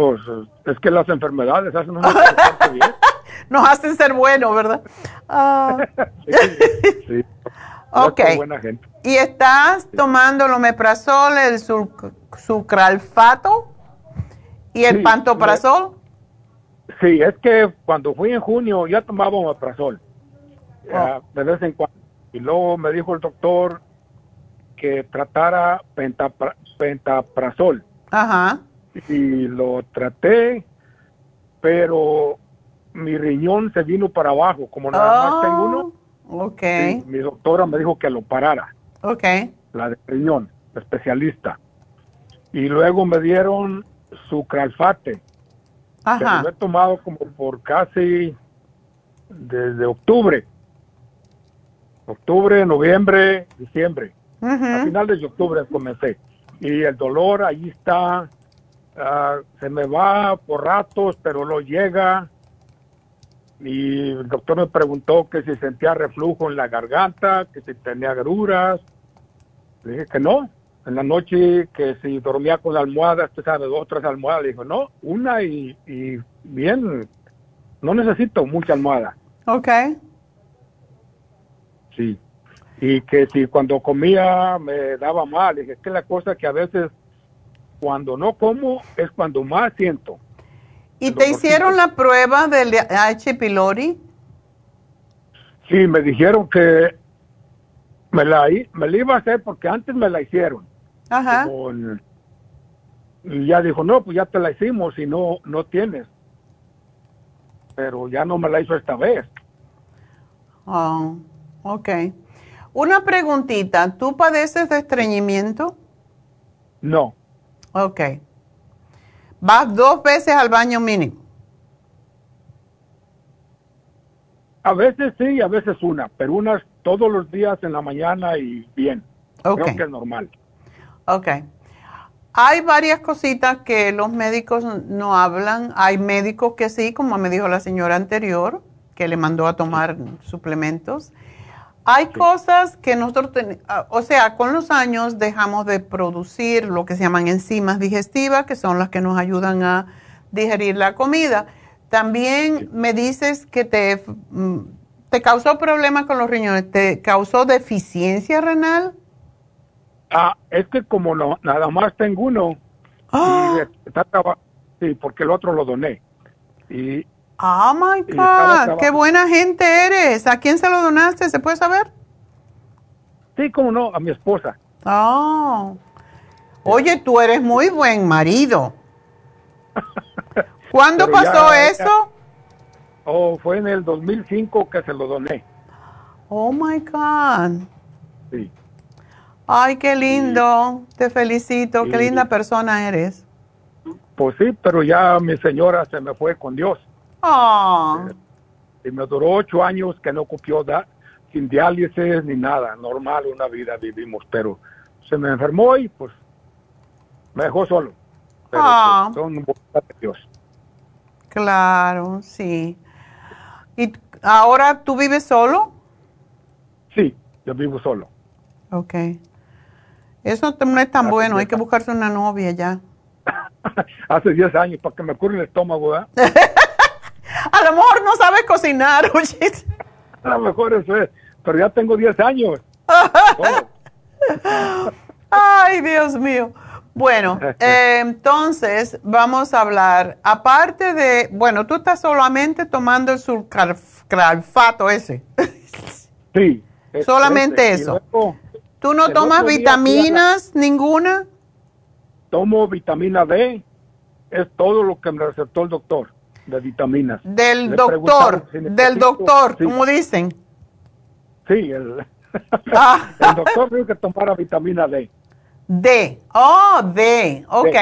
Pues es que las enfermedades hacen un bien. Nos hacen ser buenos, ¿verdad? Ah. sí, sí. Ok. ¿Y estás tomando el omeprazol, el sucralfato y el pantoprazol? Sí, es que cuando fui en junio ya tomaba omeprazol. Oh. de vez en cuando. Y luego me dijo el doctor que tratara pentaprazol. Ajá y lo traté, pero mi riñón se vino para abajo, como nada más tengo uno. Oh, ok. mi doctora me dijo que lo parara. Ok. La de riñón, especialista. Y luego me dieron su calfate. Ajá. lo he tomado como por casi desde octubre. Octubre, noviembre, diciembre. A finales de octubre comencé. Y el dolor ahí está Ah, se me va por ratos, pero lo llega y el doctor me preguntó que si sentía reflujo en la garganta, que si tenía agruras. Le dije que no. En la noche que si dormía con la almohada, usted sabe, dos, tres almohadas. Le dijo, no, una y, y bien, no necesito mucha almohada. Ok. Sí. Y que si cuando comía me daba mal. dije, es que la cosa que a veces cuando no como es cuando más siento. ¿Y te hicieron la prueba del H. pylori? Sí, me dijeron que me la, me la iba a hacer porque antes me la hicieron. Ajá. y ya dijo, no, pues ya te la hicimos y no, no tienes. Pero ya no me la hizo esta vez. Oh, ok. Una preguntita, ¿tú padeces de estreñimiento? No. Ok. ¿Vas dos veces al baño mínimo? A veces sí, a veces una, pero unas todos los días en la mañana y bien. Okay. Creo que es normal. Ok. Hay varias cositas que los médicos no hablan. Hay médicos que sí, como me dijo la señora anterior, que le mandó a tomar suplementos. Hay cosas que nosotros, ah, o sea, con los años dejamos de producir lo que se llaman enzimas digestivas, que son las que nos ayudan a digerir la comida. También me dices que te, mm, te causó problemas con los riñones, ¿te causó deficiencia renal? Ah, es que como no, nada más tengo uno, ¡Ah! sí, porque el otro lo doné. Y, oh my God, qué buena gente eres. ¿A quién se lo donaste? ¿Se puede saber? Sí, como no, a mi esposa. Oh. Oye, tú eres muy buen marido. ¿Cuándo pasó eso? oh, fue en el 2005 que se lo doné. Oh my God. Sí. Ay, qué lindo. Te felicito. Qué linda persona eres. Pues sí, pero ya mi señora se me fue con Dios. Oh. Y me duró ocho años que no cupió da, sin diálisis ni nada. Normal, una vida vivimos, pero se me enfermó y pues me dejó solo. Pero Ah. pues, son voluntad de Dios. Claro, sí. ¿Y ahora tú vives solo? Sí, yo vivo solo. Ok. Eso no es tan bueno. Hay que buscarse una novia ya. Hace 10 años para que me cure el estómago, ¿verdad? A lo mejor no sabes cocinar, oye. A lo mejor eso es, pero ya tengo 10 años. Ay, Dios mío. Bueno, eh, entonces vamos a hablar, aparte de, bueno, tú estás solamente tomando el sulcalfato ese. Sí. Solamente ese. Eso. luego ¿Tú no tomas la- vitaminas ninguna? Tomo vitamina D, es todo lo que me recetó el doctor de vitaminas. Del Le doctor, si del doctor, sí, como dicen. Sí, el, Ah. el doctor dijo que tomara vitamina D. D. Oh, D. Ok.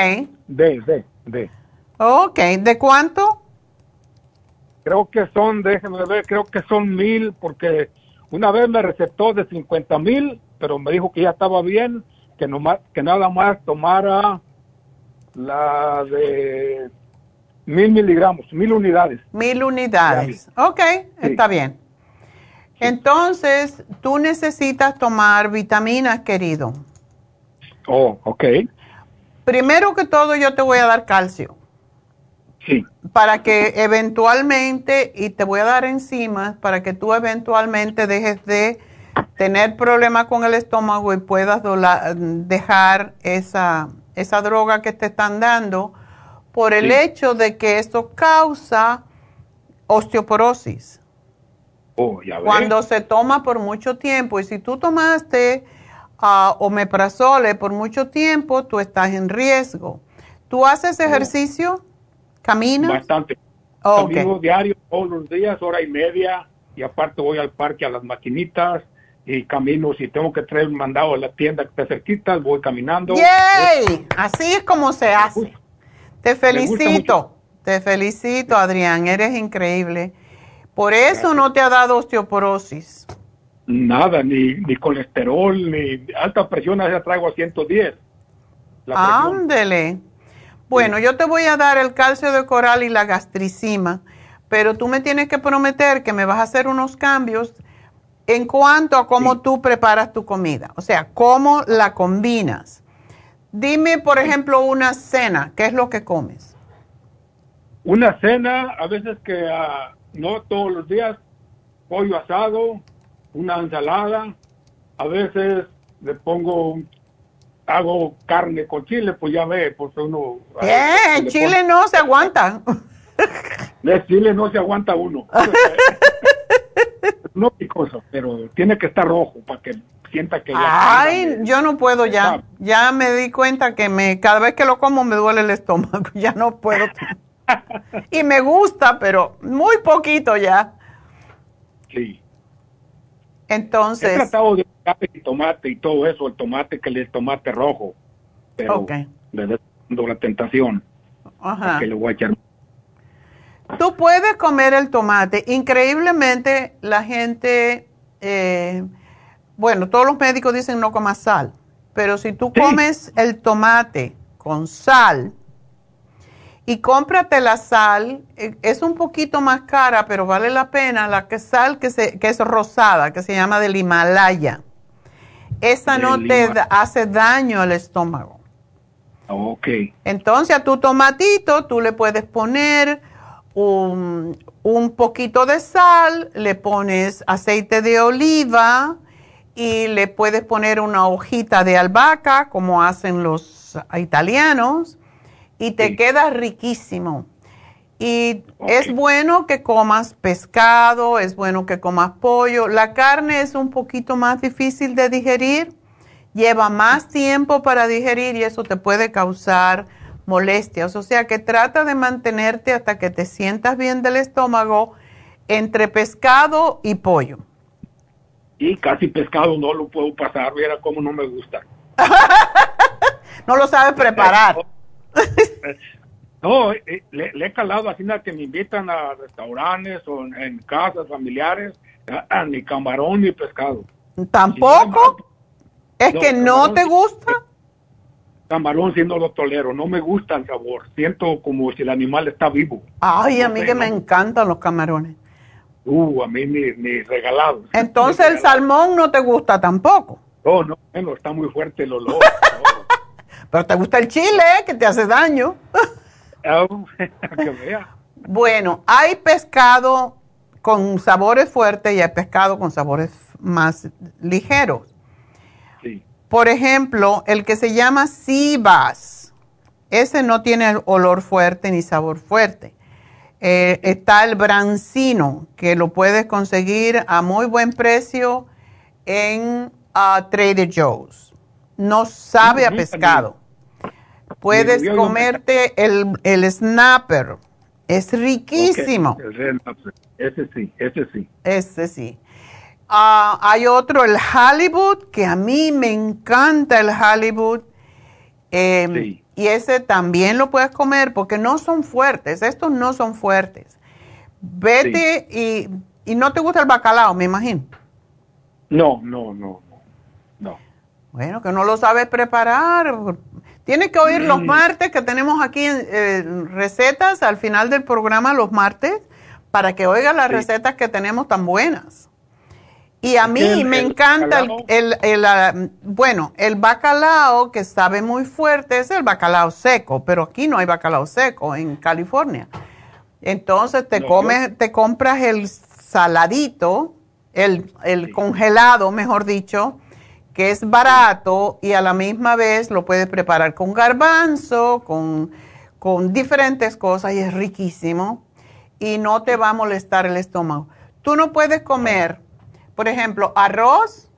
D, D, D. Ok. ¿De cuánto? Creo que son, déjenme ver, creo que son mil, porque una vez me recetó de 50 mil, pero me dijo que ya estaba bien, que, nomás, que nada más tomara la de mil miligramos, mil unidades. Mil unidades. Ok, está bien. Entonces, tú necesitas tomar vitaminas, querido. Oh, ok, Primero que todo, yo te voy a dar calcio sí, para que eventualmente, y te voy a dar enzimas para que tú eventualmente dejes de tener problemas con el estómago y puedas dola- dejar esa, esa droga que te están dando por el Sí. hecho de que esto causa osteoporosis. oh, ya. Cuando se toma por mucho tiempo, y si tú tomaste ah, omeprazole por mucho tiempo, tú estás en riesgo. ¿Tú haces ejercicio? ¿Caminas? Bastante. Oh, ok. Camino diario todos los días, hora y media, y aparte voy al parque a las maquinitas y camino, si tengo que traer un mandado a la tienda que está cerquita, voy caminando. ¡Yay! Así es como se hace. Te felicito, te felicito, Adrián, eres increíble. Por eso no te ha dado osteoporosis. Nada, ni, ni colesterol, ni alta presión, ya traigo a 110. La presión. Ándele. Bueno, yo te voy a dar el calcio de coral y la gastricima pero tú me tienes que prometer que me vas a hacer unos cambios en cuanto a cómo tú preparas tu comida, o sea, cómo la combinas. Dime, por ejemplo, una cena, ¿qué es lo que comes? Una cena, a veces que ah, no todos los días, pollo asado, una ensalada, a veces le pongo, hago carne con chile, pues ya ve, pues uno... Eh, chile no se aguanta. De chile no se aguanta uno. no picoso, pero tiene que estar rojo para que sienta que ya Ay, yo no puedo ya. Ya me di cuenta que me cada vez que lo como me duele el estómago, ya no puedo. y me gusta, pero muy poquito ya. Sí. Entonces. He tratado de el tomate y todo eso, el tomate que el tomate rojo. Pero okay. le la tentación. Ajá. Que le voy a echar. Tú puedes comer el tomate. Increíblemente, la gente, eh, bueno, todos los médicos dicen no comas sal, pero si tú comes el tomate con sal, y cómprate la sal, eh, es un poquito más cara, pero vale la pena, la que sal que, se, que es rosada, que se llama del Himalaya. Esa no te hace daño al estómago. Ok. Entonces a tu tomatito tú le puedes poner un, un poquito de sal, le pones aceite de oliva y le puedes poner una hojita de albahaca, como hacen los italianos y te queda riquísimo. Y es bueno que comas pescado, es bueno que comas pollo. La carne es un poquito más difícil de digerir, lleva más tiempo para digerir y eso te puede causar molestias. O sea que trata de mantenerte hasta que te sientas bien del estómago entre pescado y pollo. Y casi pescado no lo puedo pasar, viera cómo no me gusta. no lo sabes preparar. No, eh, le, he calado así que me invitan a restaurantes o en, casas familiares, ni camarón ni pescado. ¿Tampoco? ¿Es que no te gusta? Camarón siendo lo tolero, no me gusta el sabor, siento como si el animal está vivo. Ay, a mí que me encantan los camarones. Uh, a mí ni, ni regalados. Entonces el salmón no te gusta tampoco. No, no, bueno, está muy fuerte el olor. Pero te gusta el chile, que te hace daño. Que vea. Bueno, hay pescado con sabores fuertes y hay pescado con sabores más ligeros. Sí. Por ejemplo, el que se llama Sibas, ese no tiene olor fuerte ni sabor fuerte. Eh, está el brancino, que lo puedes conseguir a muy buen precio en uh, Trader Joe's no sabe a pescado. Puedes comerte el, el snapper. Es riquísimo. Ese sí, ese sí. Ese sí. Ah, hay otro, el Hollywood, que a mí me encanta el Hollywood. Em, y ese también lo puedes comer porque no son fuertes. Estos no son fuertes. Vete y, y no te gusta el bacalao, me imagino. No, no, no. Bueno, que no lo sabes preparar. Tienes que oír los mm. martes que tenemos aquí eh, recetas al final del programa los martes para que oigas las recetas que tenemos tan buenas. Y a mí me encanta el, el, ah, bueno, el bacalao que sabe muy fuerte es el bacalao seco, pero aquí no hay bacalao seco en California. Entonces te comes, te compras el saladito, el, el congelado, mejor dicho, que es barato y a la misma vez lo puedes preparar con garbanzo, con, con diferentes cosas y es riquísimo y no te va a molestar el estómago. Tú no puedes comer, por ejemplo, arroz,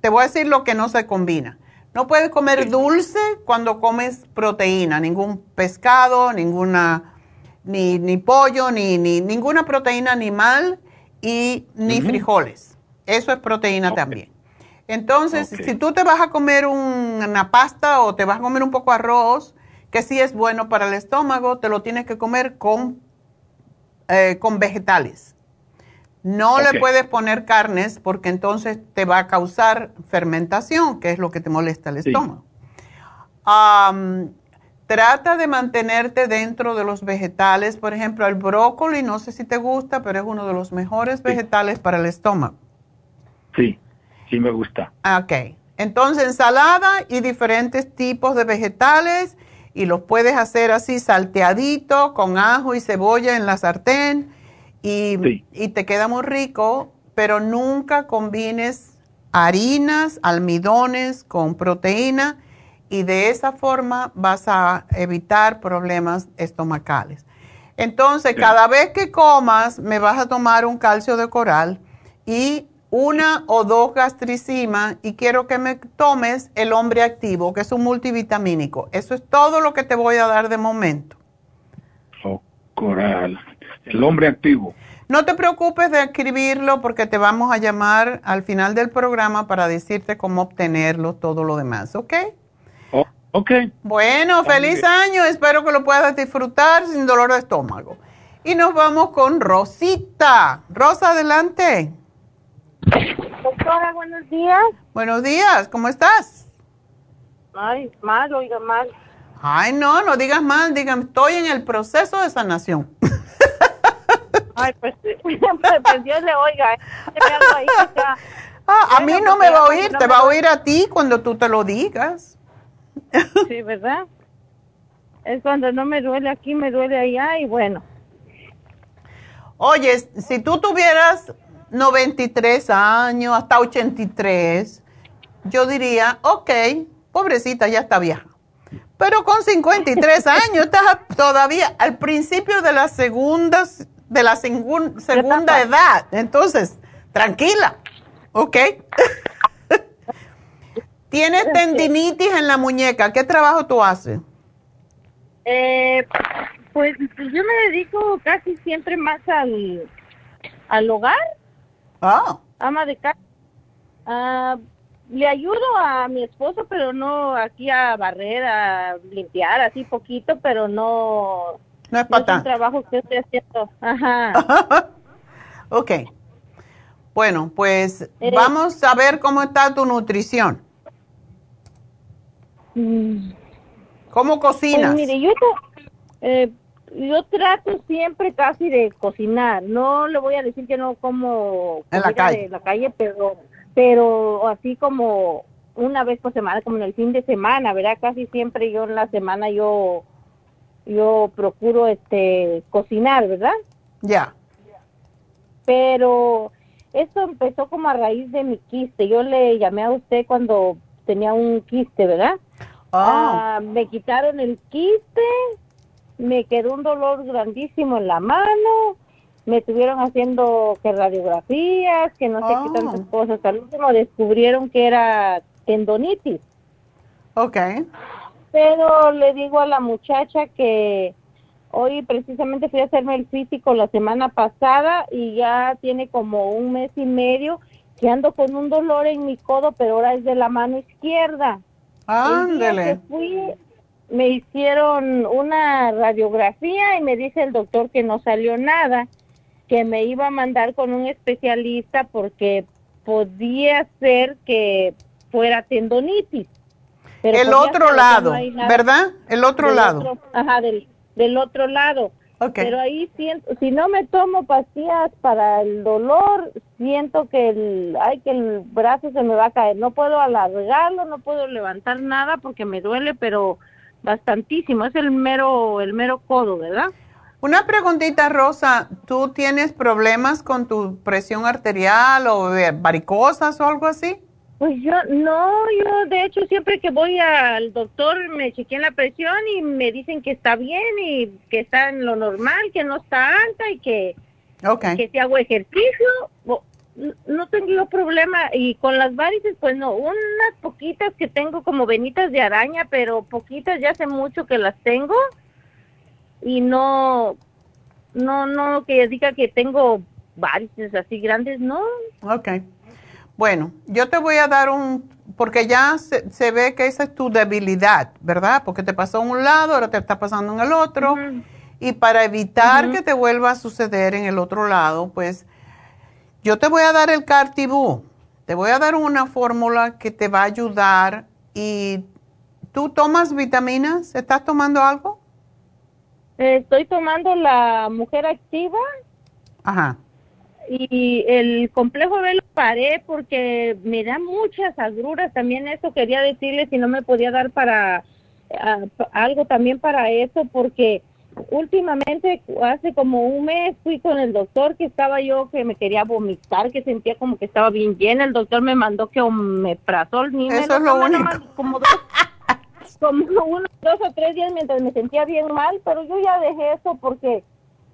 te voy a decir lo que no se combina. No puedes comer dulce cuando comes proteína, ningún pescado, ninguna, ni, ni pollo, ni, ni, ninguna proteína animal y ni frijoles. Eso es proteína también. Entonces, si tú te vas a comer una pasta o te vas a comer un poco de arroz, que sí es bueno para el estómago, te lo tienes que comer con, eh, con vegetales. No le puedes poner carnes porque entonces te va a causar fermentación, que es lo que te molesta el estómago. trata de mantenerte dentro de los vegetales. Por ejemplo, el brócoli, no sé si te gusta, pero es uno de los mejores vegetales para el estómago. Sí, sí me gusta. Ok. Entonces, ensalada y diferentes tipos de vegetales y los puedes hacer así salteadito con ajo y cebolla en la sartén y, y te queda muy rico, pero nunca combines harinas, almidones con proteína y de esa forma vas a evitar problemas estomacales. Entonces, cada vez que comas, me vas a tomar un calcio de coral y una o dos gastricimas y quiero que me tomes el hombre activo, que es un multivitamínico. Eso es todo lo que te voy a dar de momento. Oh, coral. El hombre activo. No te preocupes de escribirlo porque te vamos a llamar al final del programa para decirte cómo obtenerlo, todo lo demás, ¿ok? Oh, ok. Bueno, feliz año. Espero que lo puedas disfrutar sin dolor de estómago. Y nos vamos con Rosita. Rosa, adelante. Doctora, buenos días. Buenos días, ¿cómo estás? Ay, mal, oiga, mal. Ay, no, no digas mal, digan, estoy en el proceso de sanación. Ay, pues, pues, Dios le oiga. ¿eh? Ah, a mí no me va a oír, te va a oír a ti cuando tú te lo digas. Sí, ¿verdad? Es cuando no me duele aquí, me duele allá y bueno. Oye, si tú tuvieras 93 años, hasta 83, yo diría, ok, pobrecita, ya está vieja. Pero con 53 años estás todavía al principio de la segunda, de la segunda edad. Entonces, tranquila, ¿ok? Tienes tendinitis en la muñeca. ¿Qué trabajo tú haces? Eh, pues yo me dedico casi siempre más al, al hogar Ah. Ama de casa. Ah, le ayudo a mi esposo, pero no aquí a barrer, a limpiar, así poquito, pero no. No es para no trabajo que estoy haciendo. Ajá. ok. Bueno, pues eh, vamos a ver cómo está tu nutrición. Mm. ¿Cómo cocinas? Pues mire, yo eh, yo trato siempre casi de cocinar. No le voy a decir que no como en la calle, de la calle pero, pero así como una vez por semana, como en el fin de semana, ¿verdad? Casi siempre yo en la semana yo yo procuro este cocinar, ¿verdad? Ya. Pero esto empezó como a raíz de mi quiste. Yo le llamé a usted cuando tenía un quiste, ¿verdad? Ah. ah me quitaron el quiste me quedó un dolor grandísimo en la mano, me estuvieron haciendo que radiografías, que no sé qué tantas oh. cosas. Al último descubrieron que era tendonitis. Ok. Pero le digo a la muchacha que hoy precisamente fui a hacerme el físico la semana pasada y ya tiene como un mes y medio que ando con un dolor en mi codo, pero ahora es de la mano izquierda. Ándale. Fui me hicieron una radiografía y me dice el doctor que no salió nada, que me iba a mandar con un especialista porque podía ser que fuera tendonitis. Pero el otro lado, ¿verdad? El otro lado. ajá, del, del otro lado. Pero ahí siento, si no me tomo pastillas para el dolor, siento que el, ay, que el brazo se me va a caer. No puedo alargarlo, no puedo levantar nada porque me duele, pero bastantísimo, es el mero, el mero codo, ¿verdad? Una preguntita, Rosa, ¿tú tienes problemas con tu presión arterial o varicosas o algo así? Pues yo, no, yo de hecho siempre que voy al doctor me chequean la presión y me dicen que está bien y que está en lo normal, que no está alta y que, que si hago ejercicio, no tengo problema y con las varices pues no, unas poquitas que tengo como venitas de araña, pero poquitas ya hace mucho que las tengo y no, no, no que diga que tengo varices así grandes, no. Ok. Bueno, yo te voy a dar un, porque ya se, ve que esa es tu debilidad, ¿verdad? Porque te pasó en un lado, ahora te está pasando en el otro. Y para evitar que te vuelva a suceder en el otro lado, pues yo te voy a dar el Cartibú. Te voy a dar una fórmula que te va a ayudar y ¿tú tomas vitaminas? ¿Estás tomando algo? estoy tomando la mujer activa. Ajá. Y el complejo B lo paré porque me da muchas agruras. También eso quería decirle si no me podía dar para algo también para eso porque últimamente hace como un mes fui con el doctor que estaba yo que me quería vomitar que sentía como que estaba bien llena. El doctor me mandó que me ni eso es lo único. como dos como uno dos o tres días mientras me sentía bien mal pero yo ya dejé eso porque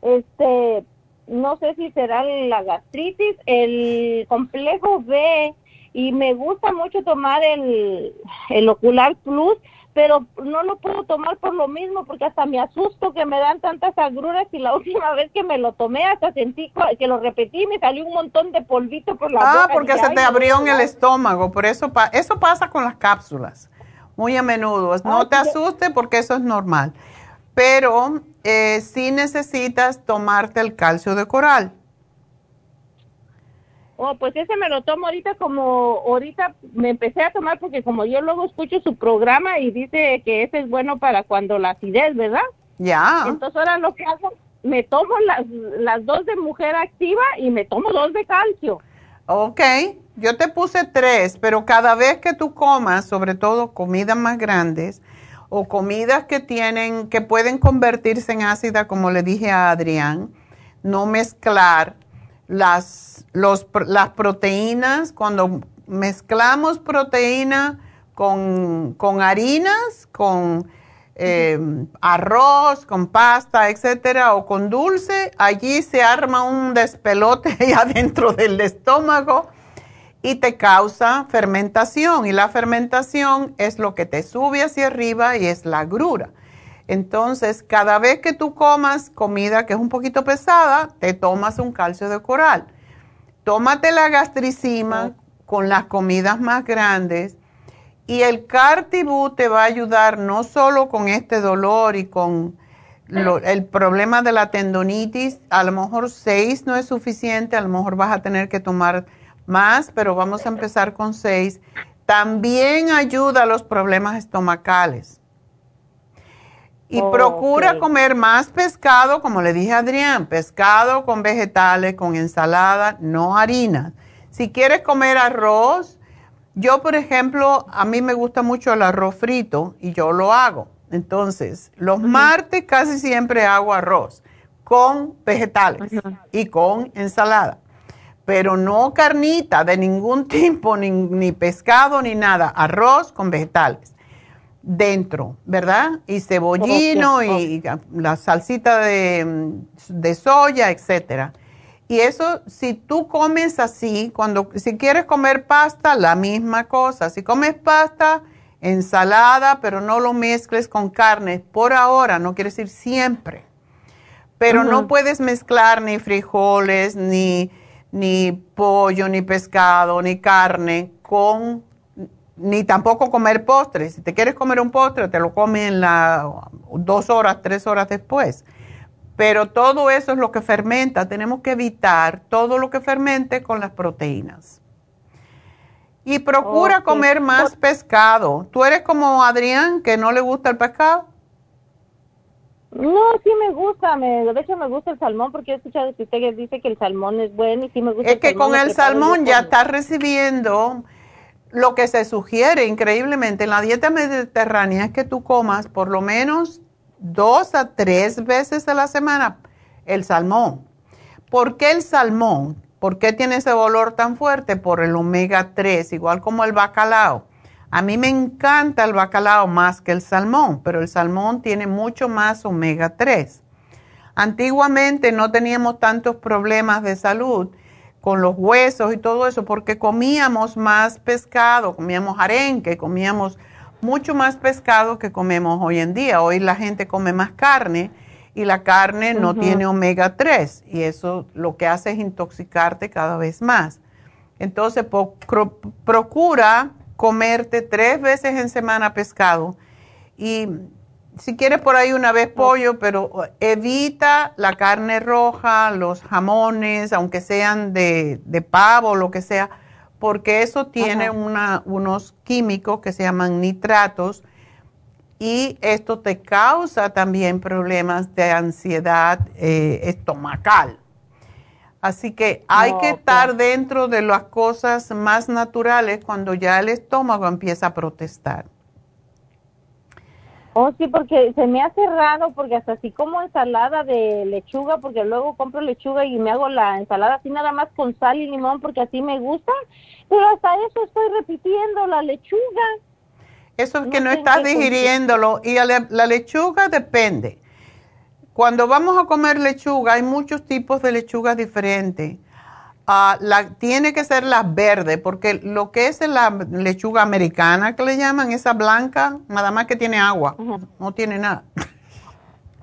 este no sé si será la gastritis el complejo B y me gusta mucho tomar el el ocular plus pero no lo puedo tomar por lo mismo porque hasta me asusto que me dan tantas agruras y la última vez que me lo tomé hasta sentí que lo repetí me salió un montón de polvito por la ah, boca. Ah, porque se te abrió en el estómago, por eso eso pasa con las cápsulas, muy a menudo. No te asustes porque eso es normal, pero eh, sí necesitas tomarte el calcio de coral. Oh, pues ese me lo tomo ahorita como, ahorita me empecé a tomar porque como yo luego escucho su programa y dice que ese es bueno para cuando la acidez, ¿verdad? Ya. Entonces ahora lo que hago, me tomo las, las dos de mujer activa y me tomo dos de calcio. Ok, yo te puse tres, pero cada vez que tú comas, sobre todo comidas más grandes o comidas que tienen, que pueden convertirse en ácida, como le dije a Adrián, no mezclar las, los, las proteínas, cuando mezclamos proteína con, con harinas, con eh, arroz, con pasta, etcétera, o con dulce, allí se arma un despelote adentro del estómago y te causa fermentación. Y la fermentación es lo que te sube hacia arriba y es la grura. Entonces, cada vez que tú comas comida que es un poquito pesada, te tomas un calcio de coral. Tómate la gastricima con las comidas más grandes y el cartibú te va a ayudar no solo con este dolor y con el problema de la tendonitis, a lo mejor seis no es suficiente, a lo mejor vas a tener que tomar más, pero vamos a empezar con seis. También ayuda a los problemas estomacales. Y procura comer más pescado, como le dije a Adrián, pescado con vegetales, con ensalada, no harina. Si quieres comer arroz, yo por ejemplo, a mí me gusta mucho el arroz frito y yo lo hago. Entonces, los martes casi siempre hago arroz con vegetales y con ensalada, pero no carnita de ningún tipo, ni pescado, ni nada, arroz con vegetales dentro, ¿verdad? Y cebollino y la salsita de, de, soya, etcétera. Y eso, si tú comes así, cuando, si quieres comer pasta, la misma cosa. Si comes pasta, ensalada, pero no lo mezcles con carne, por ahora, no quiere decir siempre. Pero no puedes mezclar ni frijoles, ni, ni pollo, ni pescado, ni carne con ni tampoco comer postres. Si te quieres comer un postre, te lo comes en la dos horas, tres horas después. Pero todo eso es lo que fermenta. Tenemos que evitar todo lo que fermente con las proteínas. Y procura comer más pescado. ¿Tú eres como Adrián, que no le gusta el pescado? No, sí me gusta. Me, de hecho, me gusta el salmón porque he escuchado que usted dice que el salmón es bueno y sí me gusta. Es que con el salmón ya está recibiendo lo que se sugiere increíblemente en la dieta mediterránea es que tú comas por lo menos dos a tres veces a la semana el salmón. ¿Por qué el salmón? ¿Por qué tiene ese olor tan fuerte? Por el omega 3, igual como el bacalao. A mí me encanta el bacalao más que el salmón, pero el salmón tiene mucho más omega 3. Antiguamente no teníamos tantos problemas de salud con los huesos y todo eso, porque comíamos más pescado, comíamos arenque, comíamos mucho más pescado que comemos hoy en día. Hoy la gente come más carne y la carne no tiene omega 3 y eso lo que hace es intoxicarte cada vez más. Entonces, procura comerte tres veces en semana pescado. Y si quieres por ahí una vez pollo, pero evita la carne roja, los jamones, aunque sean de, de pavo o lo que sea, porque eso tiene una, unos químicos que se llaman nitratos y esto te causa también problemas de ansiedad eh, estomacal. Así que hay que estar dentro de las cosas más naturales cuando ya el estómago empieza a protestar. Oh, sí, porque se me hace raro, porque hasta así como ensalada de lechuga, porque luego compro lechuga y me hago la ensalada así nada más con sal y limón, porque así me gusta, pero hasta eso estoy repitiendo la lechuga. Eso es que no, estás digiriéndolo y la, lechuga depende. Cuando vamos a comer lechuga, hay muchos tipos de lechuga diferentes. Ah, la, tiene que ser la verde, porque lo que es la lechuga americana que le llaman, esa blanca, nada más que tiene agua, no tiene nada.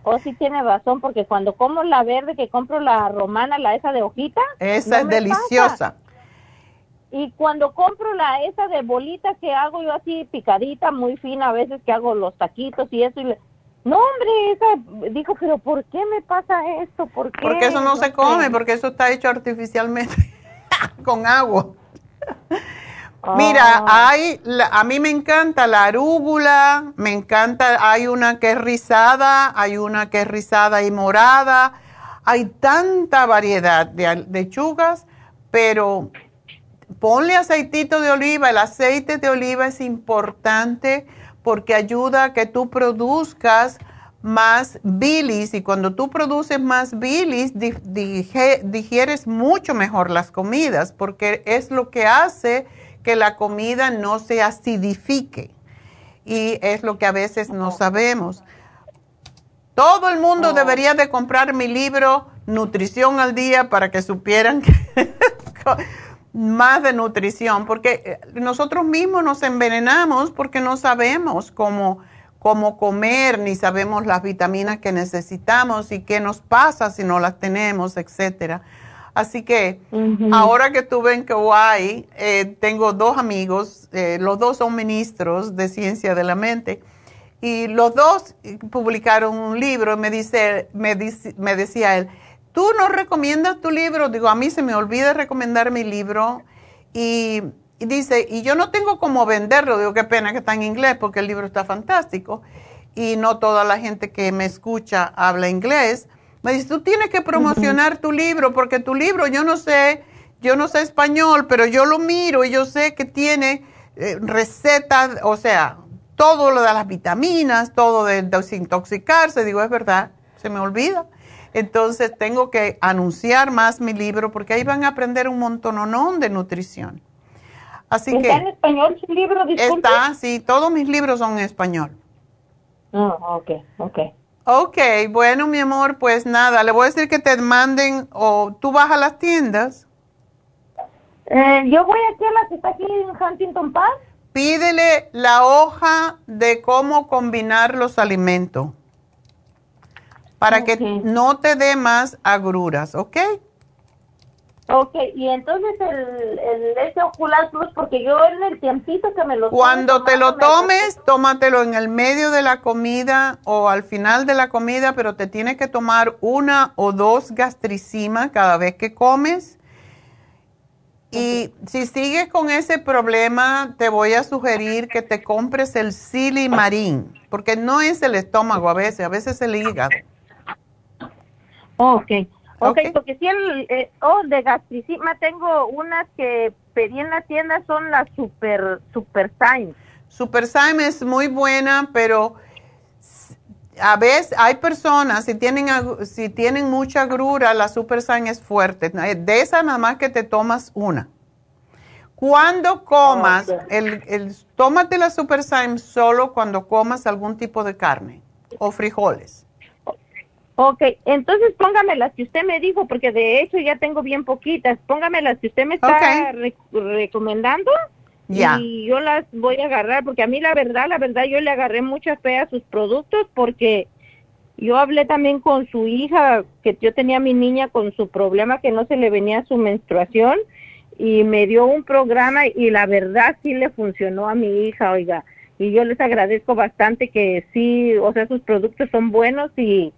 O oh, sí tiene razón, porque cuando como la verde, que compro la romana, la esa de hojita. Esa es deliciosa. Y cuando compro la esa de bolita que hago yo así picadita, muy fina, a veces que hago los taquitos y eso, y le, no, hombre, esa, dijo, pero ¿por qué me pasa esto? ¿Por qué? Porque eso no, se come, porque eso está hecho artificialmente con agua. Mira, ah. hay, a mí me encanta la arúgula, me encanta, hay una que es rizada, hay una que es rizada y morada, hay tanta variedad de lechugas, pero ponle aceitito de oliva, el aceite de oliva es importante porque ayuda a que tú produzcas más bilis y cuando tú produces más bilis digieres mucho mejor las comidas porque es lo que hace que la comida no se acidifique y es lo que a veces no sabemos. Todo el mundo debería de comprar mi libro Nutrición al Día para que supieran que más de nutrición, porque eh, nosotros mismos nos envenenamos porque no sabemos cómo, cómo comer, ni sabemos las vitaminas que necesitamos y qué nos pasa si no las tenemos, etcétera. Así que ahora que estuve en Kauai, eh, tengo dos amigos, eh, los dos son ministros de ciencia de la mente, y los dos publicaron un libro, me, dice, me, dice, me decía él, ¿Tú no recomiendas tu libro? Digo, a mí se me olvida recomendar mi libro. Y, dice, y yo no tengo cómo venderlo. Digo, qué pena que está en inglés porque el libro está fantástico. Y no toda la gente que me escucha habla inglés. Me dice, tú tienes que promocionar tu libro porque tu libro, yo no sé, yo no sé español, pero yo lo miro y yo sé que tiene eh, recetas, o sea, todo lo de las vitaminas, todo de desintoxicarse. Digo, es verdad, se me olvida. Entonces tengo que anunciar más mi libro porque ahí van a aprender un montón de nutrición. Así ¿Está en español su libro? Disculpe? Está, sí, todos mis libros son en español. Ah, ok, ok. Ok, bueno, mi amor, pues nada, le voy a decir que te manden o tú vas a las tiendas. Eh, yo voy aquí a la que está aquí en Huntington Park. Pídele la hoja de cómo combinar los alimentos para que no te dé más agruras, ¿ok? Ok, y entonces el, el ese ocular plus, porque yo en el tiempito que me lo Cuando te lo tomes, tómatelo en el medio de la comida o al final de la comida, pero te tienes que tomar una o dos gastricimas cada vez que comes. Y si sigues con ese problema, te voy a sugerir que te compres el silimarín, porque no es el estómago a veces, a veces es el hígado. Ok. Ok, porque si el, eh, oh, de gastricima tengo unas que pedí en la tienda, son las Super, Super Time. Super Time es muy buena, pero a veces hay personas, si tienen, si tienen mucha agrura, la Super Sign es fuerte. De esa nada más que te tomas una. Cuando comas, el, el, tómate la Super Sign solo cuando comas algún tipo de carne o frijoles. Ok, entonces póngame las que usted me dijo, porque de hecho ya tengo bien poquitas. Póngame las que usted me está recomendando. Ya. Y yo las voy a agarrar, porque a mí la verdad, la verdad, yo le agarré mucha fe a sus productos, porque yo hablé también con su hija, que yo tenía a mi niña con su problema que no se le venía su menstruación, y me dio un programa y la verdad sí le funcionó a mi hija, oiga. Y yo les agradezco bastante que sí, o sea, sus productos son buenos y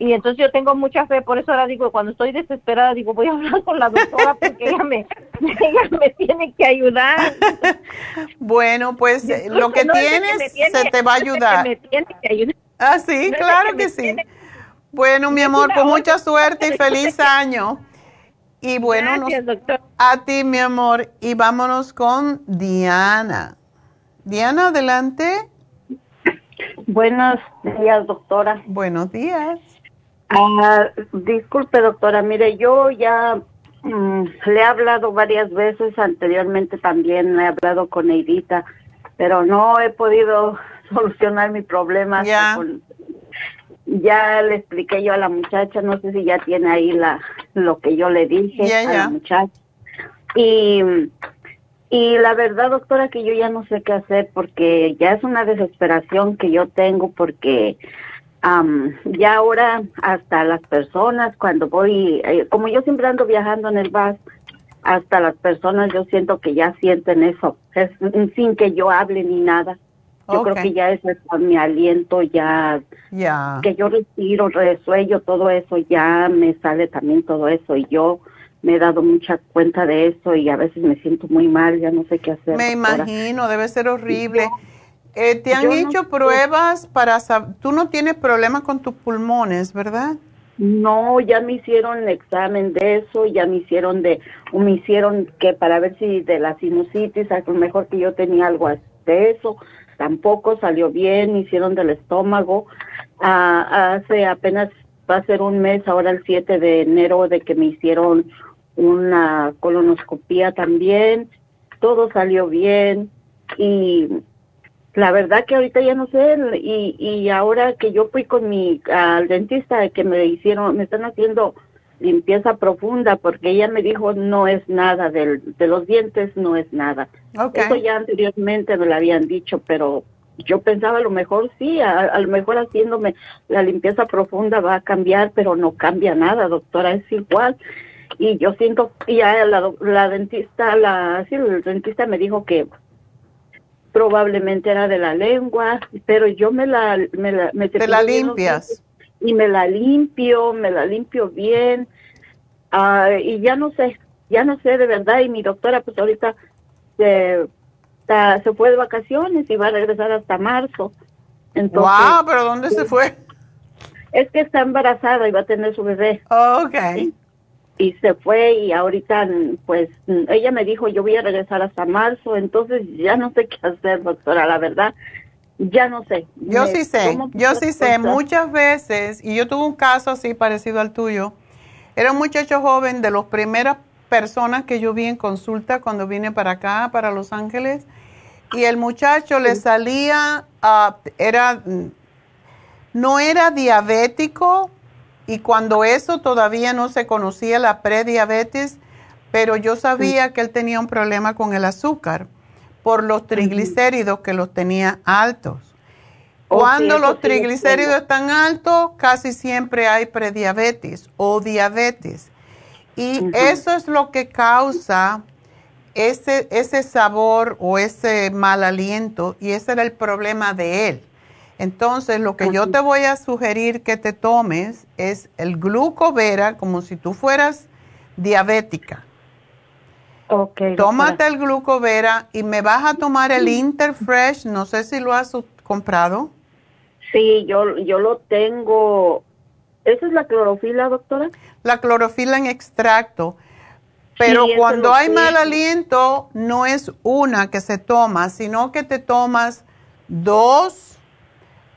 y entonces yo tengo mucha fe, por eso ahora digo, cuando estoy desesperada, digo, voy a hablar con la doctora porque ella me, ella me tiene que ayudar. bueno, pues lo que tienes se te va a ayudar. Ah, sí, claro que, sí. Bueno, mi amor, con mucha suerte y feliz año. Y bueno, a ti, mi amor, y vámonos con Diana. Diana, adelante. Buenos días, doctora. Buenos días. Ah, disculpe, doctora, mire, yo ya mm, le he hablado varias veces, anteriormente también he hablado con Neidita, pero no he podido solucionar mi problema. Ya. ya le expliqué yo a la muchacha, no sé si ya tiene ahí la lo que yo le dije a la muchacha. Y, y la verdad, doctora, que yo ya no sé qué hacer porque ya es una desesperación que yo tengo porque ya ahora hasta las personas cuando voy, eh, como yo siempre ando viajando en el bus, hasta las personas yo siento que ya sienten eso, es, sin que yo hable ni nada. Yo creo que ya es con mi aliento, ya que yo respiro, resuello, todo eso, ya me sale también todo eso y yo me he dado mucha cuenta de eso y a veces me siento muy mal, ya no sé qué hacer. Me imagino, debe ser horrible. Eh, ¿Te han hecho pruebas para saber? Tú no tienes problemas con tus pulmones, ¿verdad? No, ya me hicieron el examen de eso, ya me hicieron de, me hicieron que para ver si de la sinusitis, a lo mejor que yo tenía algo de eso, tampoco salió bien, me hicieron del estómago, ah, hace apenas va a ser un mes, ahora el 7 de enero, de que me hicieron una colonoscopía también, todo salió bien y la verdad que ahorita ya no sé y, y ahora que yo fui con mi al dentista que me hicieron me están haciendo limpieza profunda porque ella me dijo no es nada del, de los dientes no es nada eso ya anteriormente me lo habían dicho pero yo pensaba a lo mejor sí a, lo mejor haciéndome la limpieza profunda va a cambiar pero no cambia nada doctora es igual. Y yo siento y ya la, la dentista la sí el dentista me dijo que probablemente era de la lengua, pero yo me la me la me te la limpias y me la limpio, me la limpio bien ah, y ya no sé, ya no sé de verdad y mi doctora pues ahorita se, se fue de vacaciones y va a regresar hasta marzo. Entonces, wow, pero ¿dónde se fue? Es que está embarazada y va a tener su bebé. okay y se fue y ahorita pues ella me dijo yo voy a regresar hasta marzo, entonces ya no sé qué hacer, doctora, la verdad. Ya no sé. Yo sí sé, yo sí sé, muchas veces, y yo tuve un caso así parecido al tuyo, era un muchacho joven de las primeras personas que yo vi en consulta cuando vine para acá, para Los Ángeles, y el muchacho le salía, uh, era, no era diabético, y cuando eso todavía no se conocía la prediabetes, pero yo sabía que él tenía un problema con el azúcar por los triglicéridos que los tenía altos. Cuando los triglicéridos están altos, casi siempre hay prediabetes o diabetes. Y eso es lo que causa ese, ese sabor o ese mal aliento y ese era el problema de él. Entonces, lo que yo te voy a sugerir que te tomes es el glucovera, como si tú fueras diabética. Ok. Tómate el glucovera y me vas a tomar el Interfresh, no sé si lo has comprado. Sí, yo, yo lo tengo. ¿Esa es la clorofila, doctora? La clorofila en extracto. Pero cuando hay mal aliento, no es una que se toma, sino que te tomas dos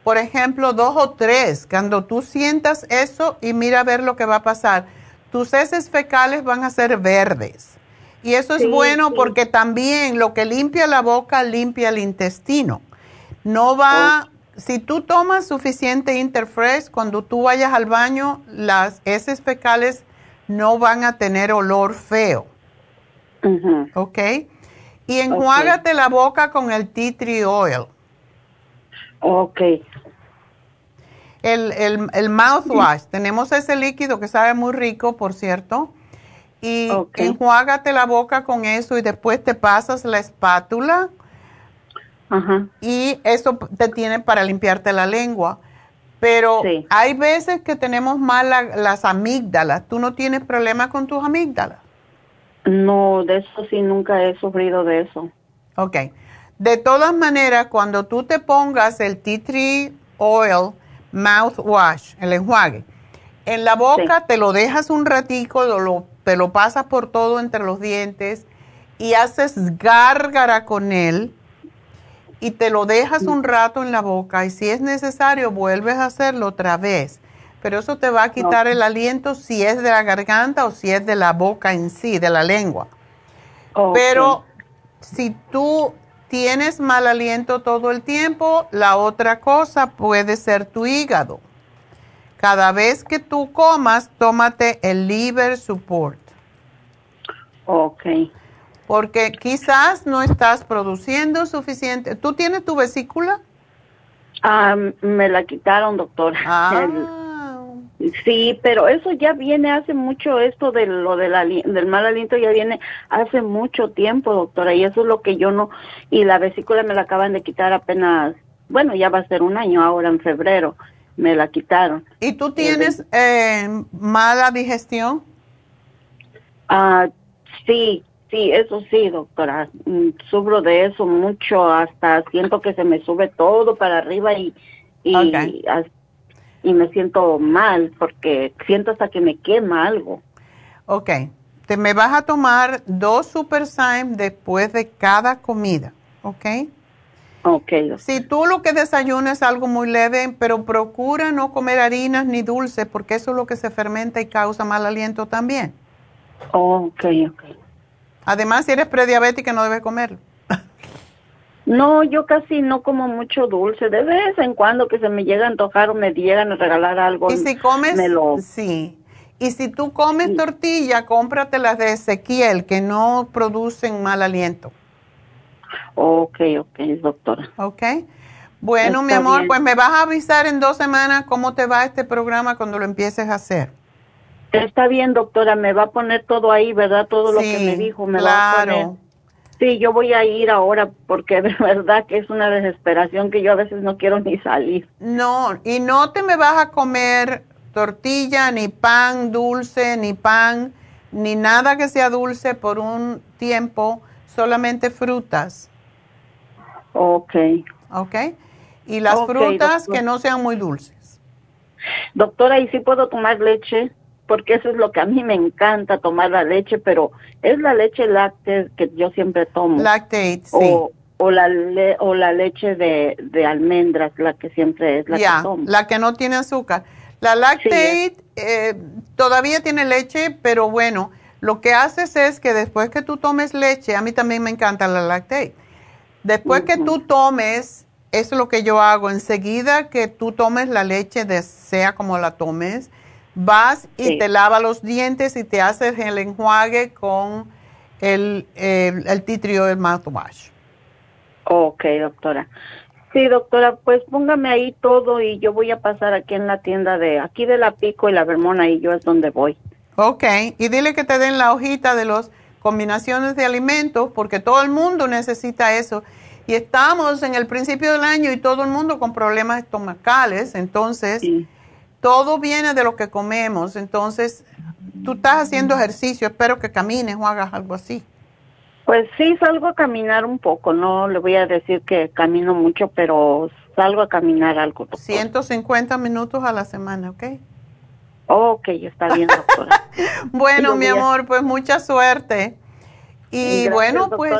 por ejemplo, dos o tres, cuando tú sientas eso y mira a ver lo que va a pasar, tus heces fecales van a ser verdes. Y eso es bueno porque también lo que limpia la boca limpia el intestino. No va, oh. si tú tomas suficiente Interfresh, cuando tú vayas al baño, las heces fecales no van a tener olor feo. ¿Ok? Y enjuágate la boca con el tea tree oil. Ok. El, el, el mouthwash, tenemos ese líquido que sabe muy rico, por cierto, y enjuágate la boca con eso y después te pasas la espátula y eso te tiene para limpiarte la lengua. Pero hay veces que tenemos mal las amígdalas. ¿Tú no tienes problemas con tus amígdalas? No, de eso sí, nunca he sufrido de eso. Ok. De todas maneras, cuando tú te pongas el tea tree oil mouthwash, el enjuague, en la boca te lo dejas un ratico, lo, te lo pasas por todo entre los dientes y haces gárgara con él y te lo dejas un rato en la boca y si es necesario vuelves a hacerlo otra vez. Pero eso te va a quitar el aliento si es de la garganta o si es de la boca en sí, de la lengua. Pero si tú tienes mal aliento todo el tiempo, la otra cosa puede ser tu hígado. Cada vez que tú comas, tómate el liver support. Ok porque quizás no estás produciendo suficiente. ¿Tú tienes tu vesícula? Ah, me la quitaron, doctor. Ah. Sí, pero eso ya viene hace mucho, esto de lo del mal aliento ya viene hace mucho tiempo, doctora, y eso es lo que yo no, y la vesícula me la acaban de quitar apenas, bueno, ya va a ser un año ahora en febrero, me la quitaron. ¿Y tú tienes eh, mala digestión? Ah, sí, Sí, eso sí, doctora. Mm, sufro de eso mucho, hasta siento que se me sube todo para arriba y, y, y me siento mal porque siento hasta que me quema algo. Ok, te me vas a tomar dos Super Syme después de cada comida, ¿ok? Ok. Si tú lo que desayunas es algo muy leve, pero procura no comer harinas ni dulces porque eso es lo que se fermenta y causa mal aliento también. ok, ok. Además, si eres prediabética, no debes comer. No, yo casi no como mucho dulce. De vez en cuando que se me llega a antojar o me llegan a regalar algo. Y si comes, sí. Y si tú comes tortilla, cómprate las de Ezequiel, que no producen mal aliento. Ok, ok, doctora. Ok. Bueno, mi amor, pues me vas a avisar en dos semanas cómo te va este programa cuando lo empieces a hacer. Está bien, doctora, me va a poner todo ahí, ¿verdad? Todo lo que me dijo, me va a poner. Sí, yo voy a ir ahora porque de verdad que es una desesperación que yo a veces no quiero ni salir. No, y no te me vas a comer tortilla, ni pan dulce, ni pan, ni nada que sea dulce por un tiempo, solamente frutas. Ok. Ok. Y las frutas que no sean muy dulces. Doctora, ¿y si puedo tomar leche? Porque eso es lo que a mí me encanta tomar la leche, pero es la leche láctea que yo siempre tomo. Lactate, sí. O, o la, o la leche de, de, almendras, la que siempre es la que tomo. La que no tiene azúcar. La lactate eh, todavía tiene leche, pero bueno, lo que haces es que después que tú tomes leche, a mí también me encanta la lactate. Después que tú tomes, eso es lo que yo hago, enseguida que tú tomes la leche, de, sea como la tomes, vas y te lava los dientes y te haces el enjuague con el, el titrio del mouthwash. Ok, doctora. Sí, doctora, pues póngame ahí todo y yo voy a pasar aquí en la tienda de aquí de la Pico y la Vermona y yo es donde voy. Ok, y dile que te den la hojita de las combinaciones de alimentos porque todo el mundo necesita eso. Y estamos en el principio del año y todo el mundo con problemas estomacales, entonces todo viene de lo que comemos. Entonces, tú estás haciendo ejercicio, espero que camines o hagas algo así. Pues sí, salgo a caminar un poco, no le voy a decir que camino mucho, pero salgo a caminar algo. 150 minutos a la semana, ¿ok? Ok, está bien, doctora. bueno, mi amor, pues mucha suerte. Y bueno, pues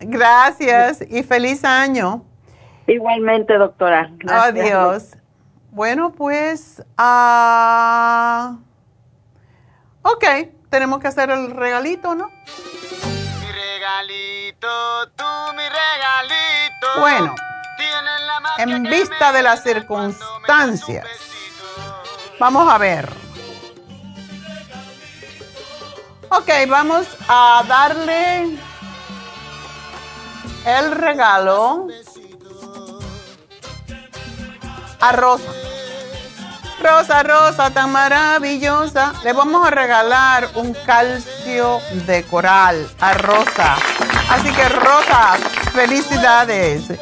gracias y feliz año. Igualmente, doctora. Adiós. Bueno, pues, uh, ok, tenemos que hacer el regalito, ¿no? Mi regalito, tú mi regalito. Bueno, en vista de las circunstancias, vamos a ver. Ok, vamos a darle el regalo a Rosa. Rosa, Rosa, tan maravillosa. Le vamos a regalar un calcio de coral a Rosa. Así que Rosa, felicidades.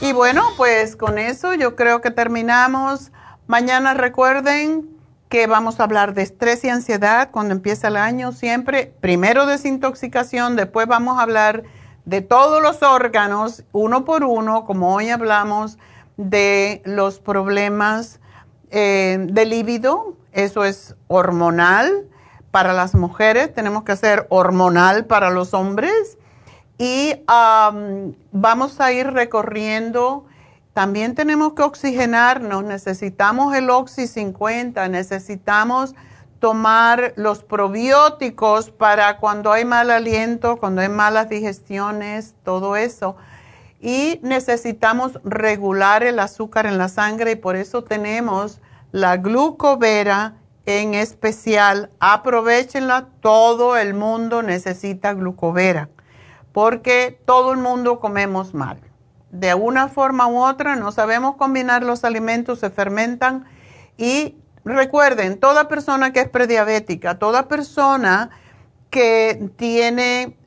Y bueno, pues con eso yo creo que terminamos Mañana recuerden que vamos a hablar de estrés y ansiedad cuando empieza el año. Siempre, primero desintoxicación, después vamos a hablar de todos los órganos, uno por uno, como hoy hablamos de los problemas eh, de líbido, eso es hormonal para las mujeres, tenemos que hacer hormonal para los hombres y vamos a ir recorriendo. También tenemos que oxigenarnos, necesitamos el Oxy 50, necesitamos tomar los probióticos para cuando hay mal aliento, cuando hay malas digestiones, todo eso. Y necesitamos regular el azúcar en la sangre y por eso tenemos la glucovera en especial. Aprovechenla, todo el mundo necesita glucovera porque todo el mundo comemos mal. De una forma u otra no sabemos combinar los alimentos, se fermentan y recuerden, toda persona que es prediabética, toda persona que tiene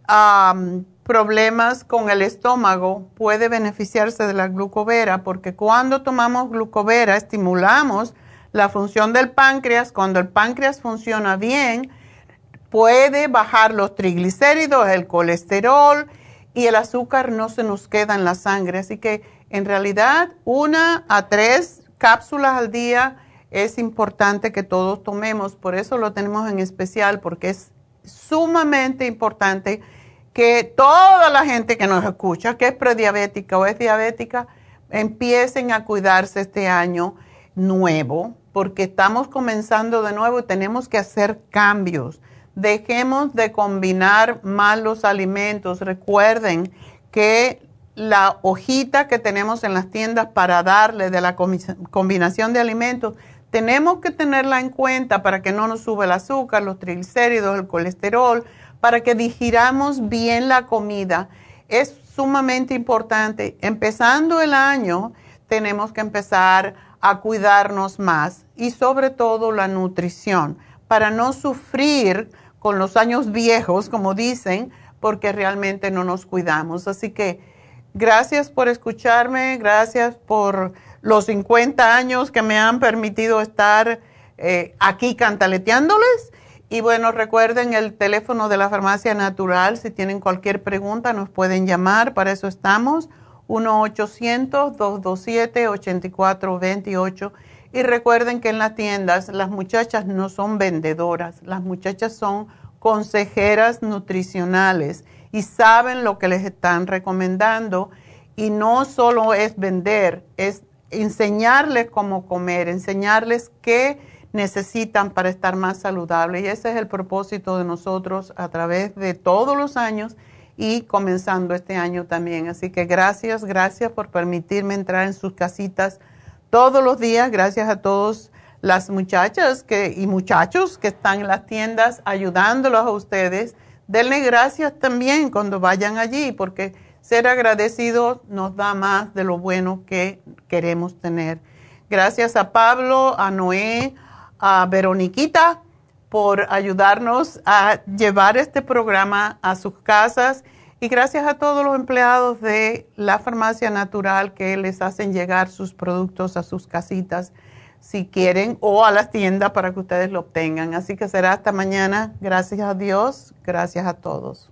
problemas con el estómago puede beneficiarse de la glucovera porque cuando tomamos glucovera estimulamos la función del páncreas. Cuando el páncreas funciona bien, puede bajar los triglicéridos, el colesterol y el azúcar no se nos queda en la sangre. Así que en realidad una a tres cápsulas al día es importante que todos tomemos. Por eso lo tenemos en especial porque es sumamente importante que toda la gente que nos escucha, que es prediabética o es diabética, empiecen a cuidarse este año nuevo porque estamos comenzando de nuevo y tenemos que hacer cambios. Dejemos de combinar malos alimentos. Recuerden que la hojita que tenemos en las tiendas para darle de la combinación de alimentos, tenemos que tenerla en cuenta para que no nos sube el azúcar, los triglicéridos, el colesterol, para que digiramos bien la comida. Es sumamente importante. Empezando el año, tenemos que empezar a cuidarnos más y sobre todo la nutrición para no sufrir con los años viejos, como dicen, porque realmente no nos cuidamos. Así que gracias por escucharme, gracias por los 50 años que me han permitido estar eh, aquí cantaleteándoles. Y bueno, recuerden el teléfono de la farmacia natural, si tienen cualquier pregunta nos pueden llamar, para eso estamos. 1-800-227-8428. Y recuerden que en las tiendas las muchachas no son vendedoras, las muchachas son consejeras nutricionales y saben lo que les están recomendando. Y no solo es vender, es enseñarles cómo comer, enseñarles qué necesitan para estar más saludables. Y ese es el propósito de nosotros a través de todos los años y comenzando este año también. Así que gracias, gracias por permitirme entrar en sus casitas todos los días. Gracias a todos las muchachas que, y muchachos que están en las tiendas ayudándolos a ustedes. Denle gracias también cuando vayan allí, porque ser agradecidos nos da más de lo bueno que queremos tener. Gracias a Pablo, a Noé, a Veroniquita por ayudarnos a llevar este programa a sus casas y gracias a todos los empleados de la farmacia natural que les hacen llegar sus productos a sus casitas si quieren o a las tiendas para que ustedes lo obtengan. Así que será hasta mañana. Gracias a Dios. Gracias a todos.